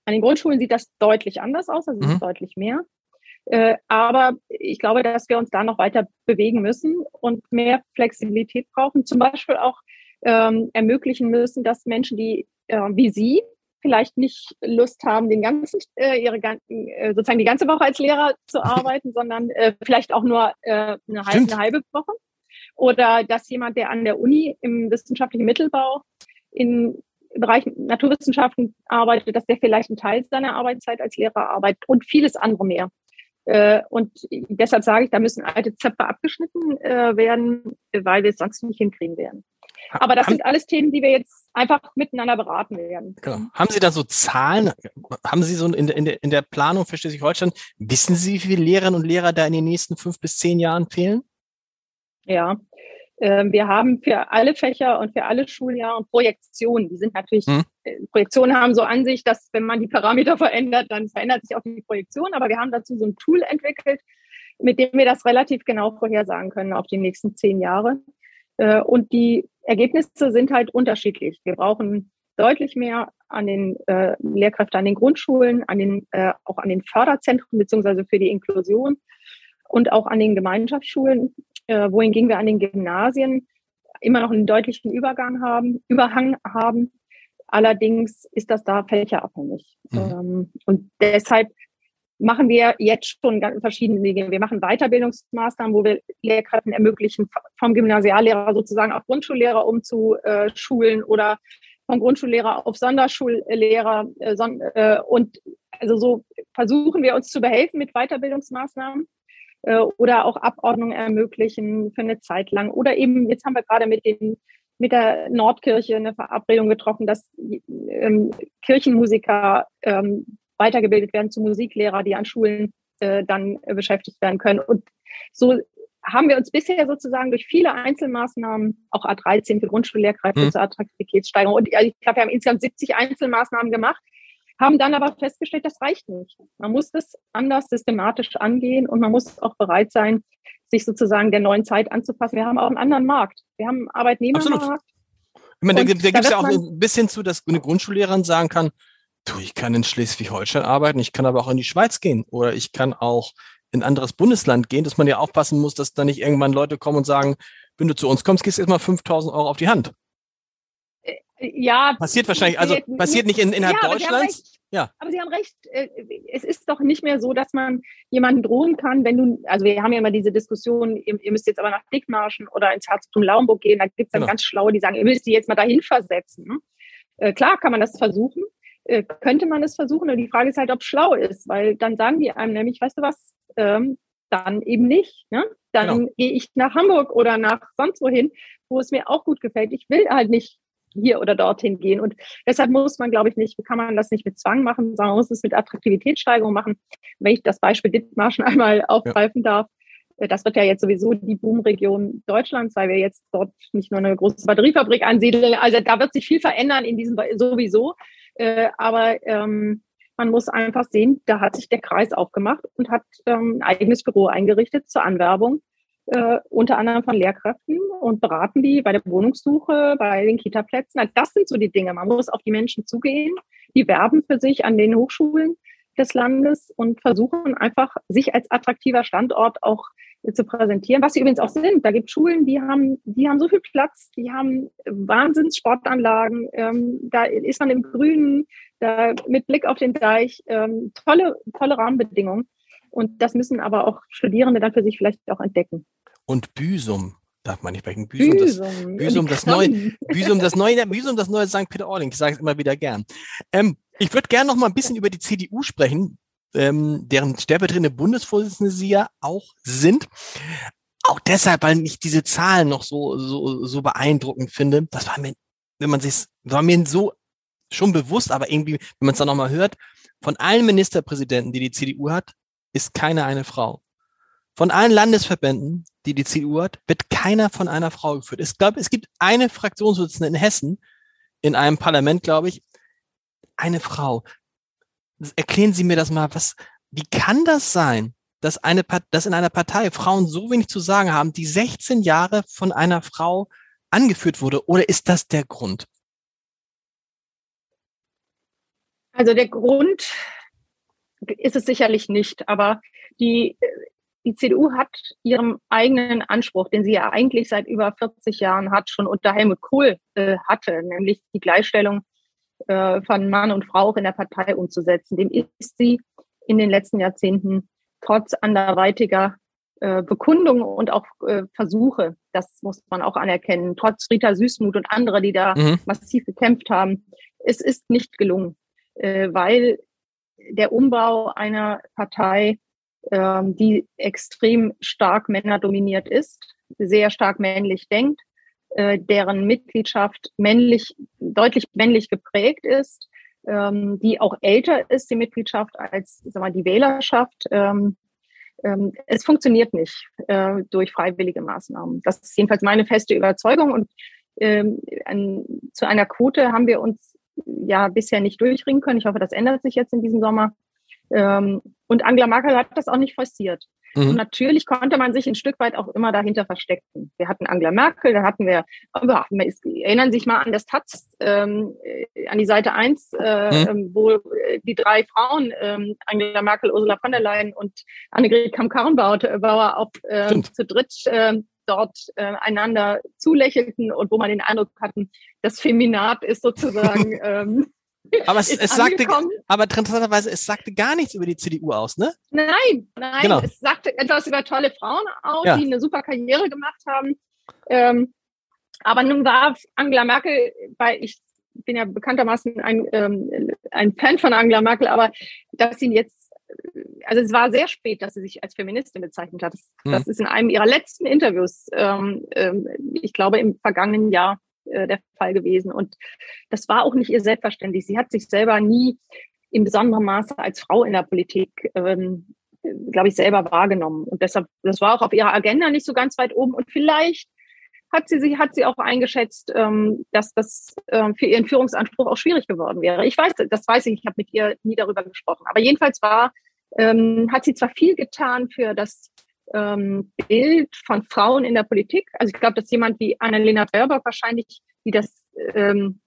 an den Grundschulen sieht das deutlich anders aus, also mhm. deutlich mehr. Äh, aber ich glaube, dass wir uns da noch weiter bewegen müssen und mehr Flexibilität brauchen. Zum Beispiel auch ähm, ermöglichen müssen, dass Menschen, die äh, wie Sie vielleicht nicht Lust haben, den ganzen, äh, ihre äh, sozusagen die ganze Woche als Lehrer zu [laughs] arbeiten, sondern äh, vielleicht auch nur äh, eine, halbe, eine halbe Woche. Oder dass jemand, der an der Uni im wissenschaftlichen Mittelbau im Bereich Naturwissenschaften arbeitet, dass der vielleicht einen Teil seiner Arbeitszeit als Lehrer arbeitet und vieles andere mehr. Äh, und deshalb sage ich, da müssen alte Zöpfe abgeschnitten äh, werden, weil wir es sonst nicht hinkriegen werden. Aber das sind alles Themen, die wir jetzt einfach miteinander beraten werden. Genau. Haben Sie da so Zahlen? Haben Sie so in der, in in der Planung für Schleswig-Holstein, wissen Sie, wie viele Lehrerinnen und Lehrer da in den nächsten fünf bis zehn Jahren fehlen? Ja, ähm, wir haben für alle Fächer und für alle Schuljahre Projektionen. Die sind natürlich, hm. Projektionen haben so an sich, dass wenn man die Parameter [laughs] verändert, dann verändert sich auch die Projektion. Aber wir haben dazu so ein Tool entwickelt, mit dem wir das relativ genau vorhersagen können auf die nächsten zehn Jahre. Äh, und die Ergebnisse sind halt unterschiedlich. Wir brauchen deutlich mehr an den äh, Lehrkräften an den Grundschulen, an den, äh, auch an den Förderzentren beziehungsweise für die Inklusion und auch an den Gemeinschaftsschulen, äh, wohingegen wir an den Gymnasien immer noch einen deutlichen Übergang haben, Überhang haben. Allerdings ist das da fächerabhängig. Mhm. Ähm, und deshalb machen wir jetzt schon ganz verschiedene Dinge. Wir machen Weiterbildungsmaßnahmen, wo wir Lehrkräften ermöglichen, vom Gymnasiallehrer sozusagen auf Grundschullehrer umzuschulen oder von Grundschullehrer auf Sonderschullehrer äh, äh, und also so versuchen wir uns zu behelfen mit Weiterbildungsmaßnahmen äh, oder auch Abordnung ermöglichen für eine Zeit lang. Oder eben, jetzt haben wir gerade mit den mit der Nordkirche eine Verabredung getroffen, dass ähm, Kirchenmusiker ähm, weitergebildet werden zu Musiklehrer, die an Schulen äh, dann äh, beschäftigt werden können. Und so haben wir uns bisher sozusagen durch viele Einzelmaßnahmen, auch A13 für Grundschullehrkräfte mhm. zur Attraktivitätssteigerung, und ich glaube, wir haben insgesamt 70 Einzelmaßnahmen gemacht, haben dann aber festgestellt, das reicht nicht. Man muss das anders systematisch angehen und man muss auch bereit sein, sich sozusagen der neuen Zeit anzupassen. Wir haben auch einen anderen Markt. Wir haben einen Arbeitnehmermarkt. Absolut. Ich meine, da, da gibt es ja auch ein bisschen zu, dass eine Grundschullehrerin sagen kann, du, ich kann in Schleswig-Holstein arbeiten, ich kann aber auch in die Schweiz gehen oder ich kann auch in ein anderes Bundesland gehen, dass man ja aufpassen muss, dass da nicht irgendwann Leute kommen und sagen, wenn du zu uns kommst, gehst du erstmal 5000 Euro auf die Hand. Äh, ja. Passiert wahrscheinlich, also passiert nicht in, innerhalb ja, Deutschlands. Ja. Aber Sie haben recht, äh, es ist doch nicht mehr so, dass man jemanden drohen kann, wenn du, also wir haben ja immer diese Diskussion, ihr, müsst jetzt aber nach Dickmarschen oder ins Herzogtum Lauenburg gehen, da gibt es dann genau. ganz Schlaue, die sagen, ihr müsst die jetzt mal dahin versetzen. Äh, klar kann man das versuchen, äh, könnte man es versuchen. Und die Frage ist halt, ob es schlau ist, weil dann sagen die einem nämlich, weißt du was, ähm, dann eben nicht. Ne? Dann genau. gehe ich nach Hamburg oder nach sonst wohin, wo es mir auch gut gefällt. Ich will halt nicht hier oder dorthin gehen. Und deshalb muss man, glaube ich, nicht, kann man das nicht mit Zwang machen, sondern man muss es mit Attraktivitätssteigerung machen. Wenn ich das Beispiel Dithmarschen [laughs] einmal aufgreifen ja. darf, äh, das wird ja jetzt sowieso die Boomregion Deutschlands, weil wir jetzt dort nicht nur eine große Batteriefabrik ansiedeln. Also da wird sich viel verändern in diesem sowieso. Äh, aber ähm, man muss einfach sehen, da hat sich der Kreis aufgemacht und hat ähm, ein eigenes Büro eingerichtet zur Anwerbung, äh, unter anderem von Lehrkräften und beraten die bei der Wohnungssuche, bei den Kitaplätzen. Das sind so die Dinge. Man muss auf die Menschen zugehen, die werben für sich an den Hochschulen des Landes und versuchen einfach, sich als attraktiver Standort auch zu präsentieren, was sie übrigens auch sind. Da gibt es Schulen, die haben, die haben so viel Platz, die haben Wahnsinns-Sportanlagen, ähm, da ist man im Grünen, da mit Blick auf den Deich, ähm, tolle, tolle Rahmenbedingungen. Und das müssen aber auch Studierende dann für sich vielleicht auch entdecken. Und Büsum, darf man nicht sprechen. Büsum, Büsum, das, [laughs] Büsum, das neue, Büsum, das neue, Büsum, das neue St. Peter-Ording. Ich sage es immer wieder gern. Ähm, ich würde gerne noch mal ein bisschen über die CDU sprechen ähm, deren stellvertretende Bundesvorsitzende sie ja auch sind. Auch deshalb, weil ich diese Zahlen noch so, so, so beeindruckend finde. Das war mir, wenn man sich, war mir so schon bewusst, aber irgendwie, wenn man es dann nochmal hört, von allen Ministerpräsidenten, die die CDU hat, ist keiner eine Frau. Von allen Landesverbänden, die die CDU hat, wird keiner von einer Frau geführt. Ich glaube, es gibt eine Fraktionsvorsitzende in Hessen, in einem Parlament, glaube ich, eine Frau erklären Sie mir das mal, was, wie kann das sein, dass eine, dass in einer Partei Frauen so wenig zu sagen haben, die 16 Jahre von einer Frau angeführt wurde? Oder ist das der Grund? Also der Grund ist es sicherlich nicht, aber die, die CDU hat ihrem eigenen Anspruch, den sie ja eigentlich seit über 40 Jahren hat, schon unter Helmut Kohl äh, hatte, nämlich die Gleichstellung äh, von Mann und Frau auch in der Partei umzusetzen. Dem ist sie in den letzten Jahrzehnten trotz anderweitiger äh, Bekundungen und auch äh, Versuche, das muss man auch anerkennen, trotz Rita Süßmuth und andere, die da mhm. massiv gekämpft haben, es ist nicht gelungen, äh, weil der Umbau einer Partei, äh, die extrem stark männerdominiert ist, sehr stark männlich denkt, äh, deren Mitgliedschaft männlich, deutlich männlich geprägt ist, ähm, die auch älter ist, die Mitgliedschaft, als sag mal, die Wählerschaft. Ähm, ähm, es funktioniert nicht äh, durch freiwillige Maßnahmen. Das ist jedenfalls meine feste Überzeugung. Und ähm, zu einer Quote haben wir uns ja bisher nicht durchringen können. Ich hoffe, das ändert sich jetzt in diesem Sommer. Ähm, und Angela Merkel hat das auch nicht forciert. Mhm. Und natürlich konnte man sich ein Stück weit auch immer dahinter verstecken. Wir hatten Angela Merkel, da hatten wir, ja, erinnern sich mal an das Taz, ähm, äh, an die Seite 1, äh, mhm. Ähm, wo äh, die drei Frauen, ähm, Angela Merkel, Ursula von der Leyen und Annegret Kamm-Karrenbauer auch äh, zu dritt äh, dort äh, einander zulächelten und wo man den Eindruck hatten, das Feminat ist sozusagen [laughs] ähm, aber es, es sagte, aber interessanterweise, es sagte gar nichts über die CDU aus, ne? Nein, nein, genau. es sagte etwas über tolle Frauen aus, ja. die eine super Karriere gemacht haben. Ähm, aber nun war Angela Merkel, weil ich bin ja bekanntermaßen ein, ähm, ein Fan von Angela Merkel, aber dass sie jetzt, also es war sehr spät, dass sie sich als Feministin bezeichnet hat. Das, mhm. das ist in einem ihrer letzten Interviews, ähm, ähm, ich glaube im vergangenen Jahr äh, der Fall gewesen. Und das war auch nicht ihr selbstverständlich. Sie hat sich selber nie in besonderem Maße als Frau in der Politik ähm, glaube ich, selber wahrgenommen. Und deshalb, das war auch auf ihrer Agenda nicht so ganz weit oben. Und vielleicht hat sie sich, hat sie auch eingeschätzt, ähm, dass das ähm, für ihren Führungsanspruch auch schwierig geworden wäre. Ich weiß, das weiß ich, ich habe mit ihr nie darüber gesprochen. Aber jedenfalls war, ähm, hat sie zwar viel getan für das ähm, Bild von Frauen in der Politik. Also ich glaube, dass jemand wie Annalena Baerbock wahrscheinlich, die das ähm,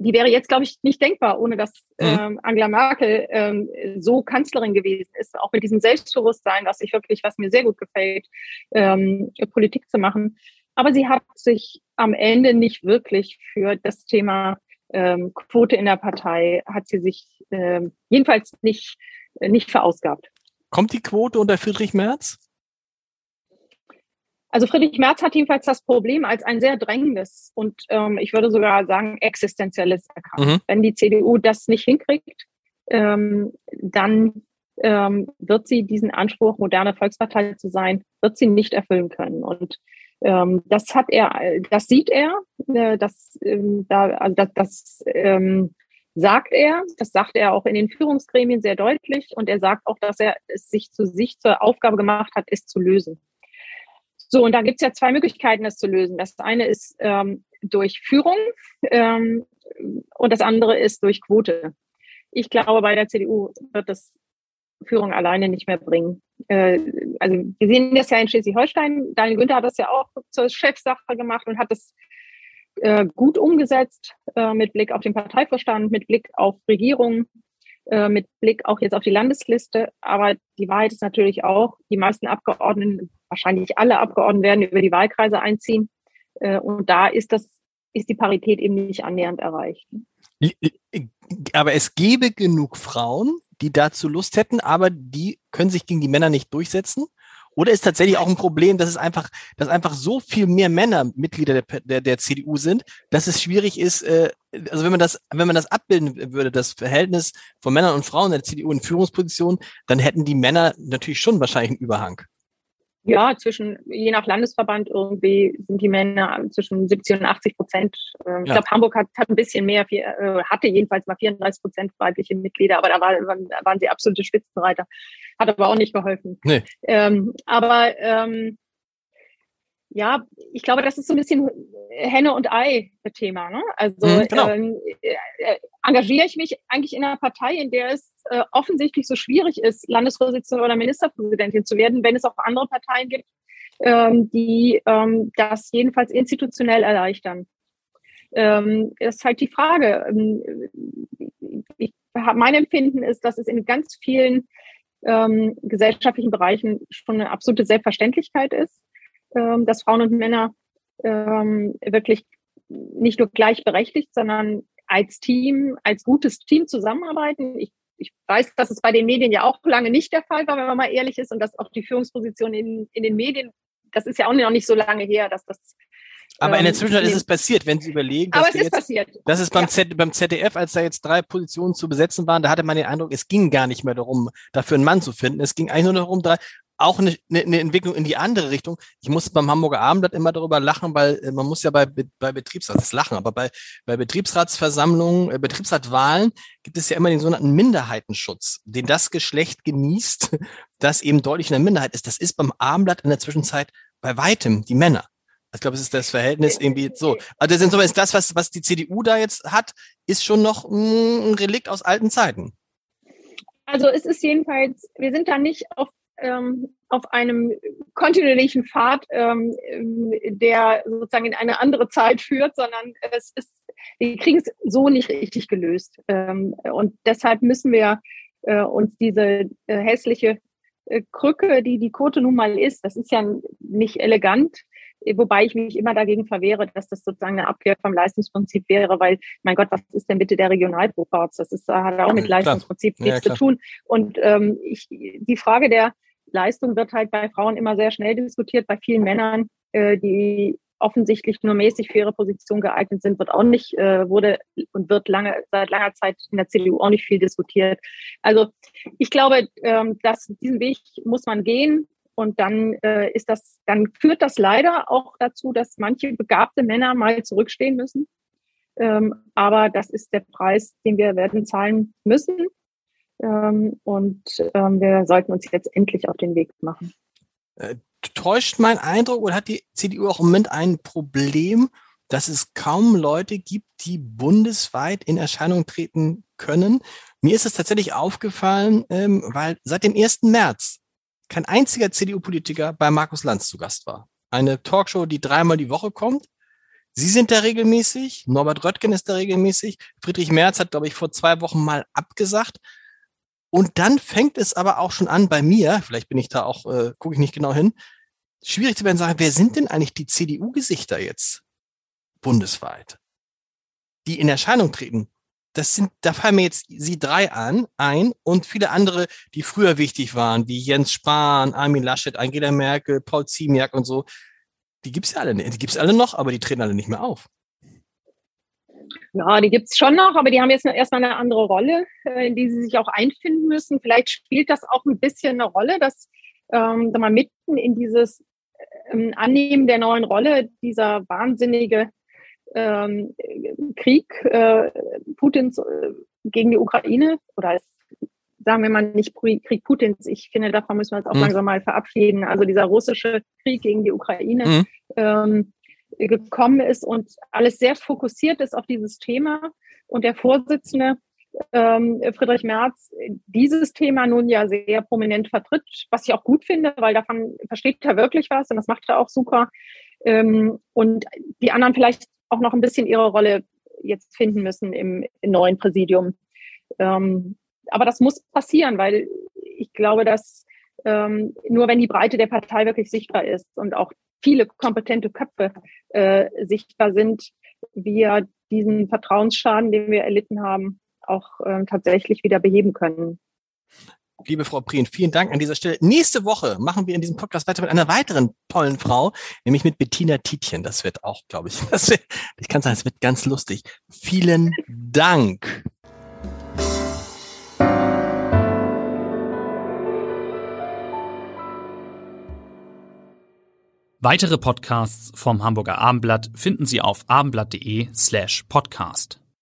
die wäre jetzt, glaube ich, nicht denkbar, ohne dass mhm. ähm, Angela Merkel ähm, so Kanzlerin gewesen ist, auch mit diesem Selbstbewusstsein, was ich wirklich, was mir sehr gut gefällt, ähm, Politik zu machen. Aber sie hat sich am Ende nicht wirklich für das Thema ähm, Quote in der Partei, hat sie sich ähm, jedenfalls nicht, äh, nicht verausgabt. Kommt die Quote unter Friedrich Merz? Also Friedrich Merz hat jedenfalls das Problem als ein sehr drängendes und ähm, ich würde sogar sagen existenzielles erkannt. Mhm. Wenn die CDU das nicht hinkriegt, ähm, dann ähm, wird sie diesen Anspruch, moderne Volkspartei zu sein, wird sie nicht erfüllen können. Und ähm, das hat er, das sieht er, äh, das, ähm, da, also das, das ähm, sagt er, das sagt er auch in den Führungsgremien sehr deutlich und er sagt auch, dass er es sich zu sich zur Aufgabe gemacht hat, es zu lösen. So, und da gibt es ja zwei Möglichkeiten, das zu lösen. Das eine ist ähm, durch Führung ähm, und das andere ist durch Quote. Ich glaube, bei der CDU wird das Führung alleine nicht mehr bringen. Äh, also wir sehen das ja in Schleswig-Holstein. Daniel Günther hat das ja auch zur Chefsache gemacht und hat das äh, gut umgesetzt äh, mit Blick auf den Parteivorstand, mit Blick auf Regierung, äh, mit Blick auch jetzt auf die Landesliste. Aber die Wahrheit ist natürlich auch, die meisten Abgeordneten wahrscheinlich alle Abgeordneten werden über die Wahlkreise einziehen. Äh, und da ist das, ist die Parität eben nicht annähernd erreicht. Aber es gäbe genug Frauen, die dazu Lust hätten, aber die können sich gegen die Männer nicht durchsetzen. Oder ist tatsächlich auch ein Problem, dass es einfach, dass einfach so viel mehr Männer Mitglieder der, der, der CDU sind, dass es schwierig ist, äh, also wenn man das, wenn man das abbilden würde, das Verhältnis von Männern und Frauen in der CDU in Führungspositionen, dann hätten die Männer natürlich schon wahrscheinlich einen Überhang. Ja, zwischen, je nach Landesverband irgendwie sind die Männer zwischen 70 und 80 Prozent. Ähm, ich ja. glaube, Hamburg hat, hat ein bisschen mehr, äh, hatte jedenfalls mal 34 Prozent weibliche Mitglieder, aber da, war, waren sie absolute Spitzenreiter. Hat aber auch nicht geholfen. Nee. Ähm, aber ähm, ja, ich glaube, das ist so ein bisschen Henne und Ei Thema. Ne? Also mhm, genau. ähm, äh, engagiere ich mich eigentlich in einer Partei, in der es äh, offensichtlich so schwierig ist, Landesvorsitzende oder Ministerpräsidentin zu werden, wenn es auch andere Parteien gibt, ähm, die ähm, das jedenfalls institutionell erleichtern. Ähm, ist halt die Frage. Ähm, ich, mein Empfinden ist, dass es in ganz vielen ähm, gesellschaftlichen Bereichen schon eine absolute Selbstverständlichkeit ist dass Frauen und Männer ähm, wirklich nicht nur gleichberechtigt, sondern als Team, als gutes Team zusammenarbeiten. Ich, ich weiß, dass es bei den Medien ja auch lange nicht der Fall war, wenn man mal ehrlich ist, und dass auch die Führungsposition in, in den Medien, das ist ja auch noch nicht so lange her, dass das aber in der ähm, Zwischenzeit ist es passiert, wenn Sie überlegen. Aber es ist jetzt, passiert. Das ist beim, ja. Z, beim ZDF, als da jetzt drei Positionen zu besetzen waren, da hatte man den Eindruck, es ging gar nicht mehr darum, dafür einen Mann zu finden. Es ging eigentlich nur darum, drei, auch eine, eine Entwicklung in die andere Richtung. Ich muss beim Hamburger Abendblatt immer darüber lachen, weil äh, man muss ja bei, bei Betriebsrats, Lachen, aber bei, bei Betriebsratsversammlungen, äh, Betriebsratwahlen gibt es ja immer den sogenannten Minderheitenschutz, den das Geschlecht genießt, [laughs] das eben deutlich in der Minderheit ist. Das ist beim Abendblatt in der Zwischenzeit bei weitem die Männer. Ich glaube, es ist das Verhältnis irgendwie so. Also das ist das, was, was die CDU da jetzt hat, ist schon noch ein Relikt aus alten Zeiten. Also es ist jedenfalls, wir sind da nicht auf ähm, auf einem kontinuierlichen Pfad, ähm, der sozusagen in eine andere Zeit führt, sondern es ist, wir kriegen es so nicht richtig gelöst. Ähm, und deshalb müssen wir äh, uns diese äh, hässliche äh, Krücke, die die Quote nun mal ist, das ist ja nicht elegant, wobei ich mich immer dagegen verwehre, dass das sozusagen eine Abkehr vom Leistungsprinzip wäre, weil, mein Gott, was ist denn bitte der Regionalproporz? Das ist, hat auch mit Leistungsprinzip nichts ja, zu tun. Und ähm, ich, die Frage der Leistung wird halt bei Frauen immer sehr schnell diskutiert, bei vielen Männern, äh, die offensichtlich nur mäßig für ihre Position geeignet sind, wird auch nicht, äh, wurde und wird lange, seit langer Zeit in der CDU auch nicht viel diskutiert. Also ich glaube, ähm, dass diesen Weg muss man gehen. Und dann äh, ist das, dann führt das leider auch dazu, dass manche begabte Männer mal zurückstehen müssen. Ähm, aber das ist der Preis, den wir werden zahlen müssen. Ähm, und ähm, wir sollten uns jetzt endlich auf den Weg machen. Äh, täuscht mein Eindruck oder hat die CDU auch im Moment ein Problem, dass es kaum Leute gibt, die bundesweit in Erscheinung treten können? Mir ist es tatsächlich aufgefallen, ähm, weil seit dem 1. März kein einziger CDU-Politiker bei Markus Lanz zu Gast war. Eine Talkshow, die dreimal die Woche kommt. Sie sind da regelmäßig, Norbert Röttgen ist da regelmäßig, Friedrich Merz hat, glaube ich, vor zwei Wochen mal abgesagt. Und dann fängt es aber auch schon an bei mir, vielleicht bin ich da auch, äh, gucke ich nicht genau hin, schwierig zu werden, sagen, wer sind denn eigentlich die CDU-Gesichter jetzt bundesweit, die in Erscheinung treten? Das sind, da fallen mir jetzt Sie drei an, ein und viele andere, die früher wichtig waren, wie Jens Spahn, Armin Laschet, Angela Merkel, Paul Ziemiak und so. Die gibt's ja alle, die gibt's alle noch, aber die treten alle nicht mehr auf. Ja, die gibt's schon noch, aber die haben jetzt erstmal eine andere Rolle, äh, in die sie sich auch einfinden müssen. Vielleicht spielt das auch ein bisschen eine Rolle, dass ähm, mal mitten in dieses ähm, Annehmen der neuen Rolle dieser wahnsinnige ähm, Krieg äh, Putins äh, gegen die Ukraine oder es, sagen wir mal nicht Krieg Putins, ich finde, davon müssen wir uns auch mhm. langsam mal verabschieden. Also dieser russische Krieg gegen die Ukraine mhm. ähm, gekommen ist und alles sehr fokussiert ist auf dieses Thema. Und der Vorsitzende ähm, Friedrich Merz dieses Thema nun ja sehr prominent vertritt, was ich auch gut finde, weil davon versteht er wirklich was und das macht er auch super. Ähm, und die anderen vielleicht auch noch ein bisschen ihre Rolle jetzt finden müssen im, im neuen Präsidium. Ähm, aber das muss passieren, weil ich glaube, dass ähm, nur wenn die Breite der Partei wirklich sichtbar ist und auch viele kompetente Köpfe äh, sichtbar sind, wir diesen Vertrauensschaden, den wir erlitten haben, auch ähm, tatsächlich wieder beheben können. Liebe Frau Prien, vielen Dank an dieser Stelle. Nächste Woche machen wir in diesem Podcast weiter mit einer weiteren tollen Frau, nämlich mit Bettina Tietjen. Das wird auch, glaube ich, [laughs] wird, ich kann sagen, es wird ganz lustig. Vielen Dank. Weitere Podcasts vom Hamburger Abendblatt finden Sie auf abendblatt.de slash podcast.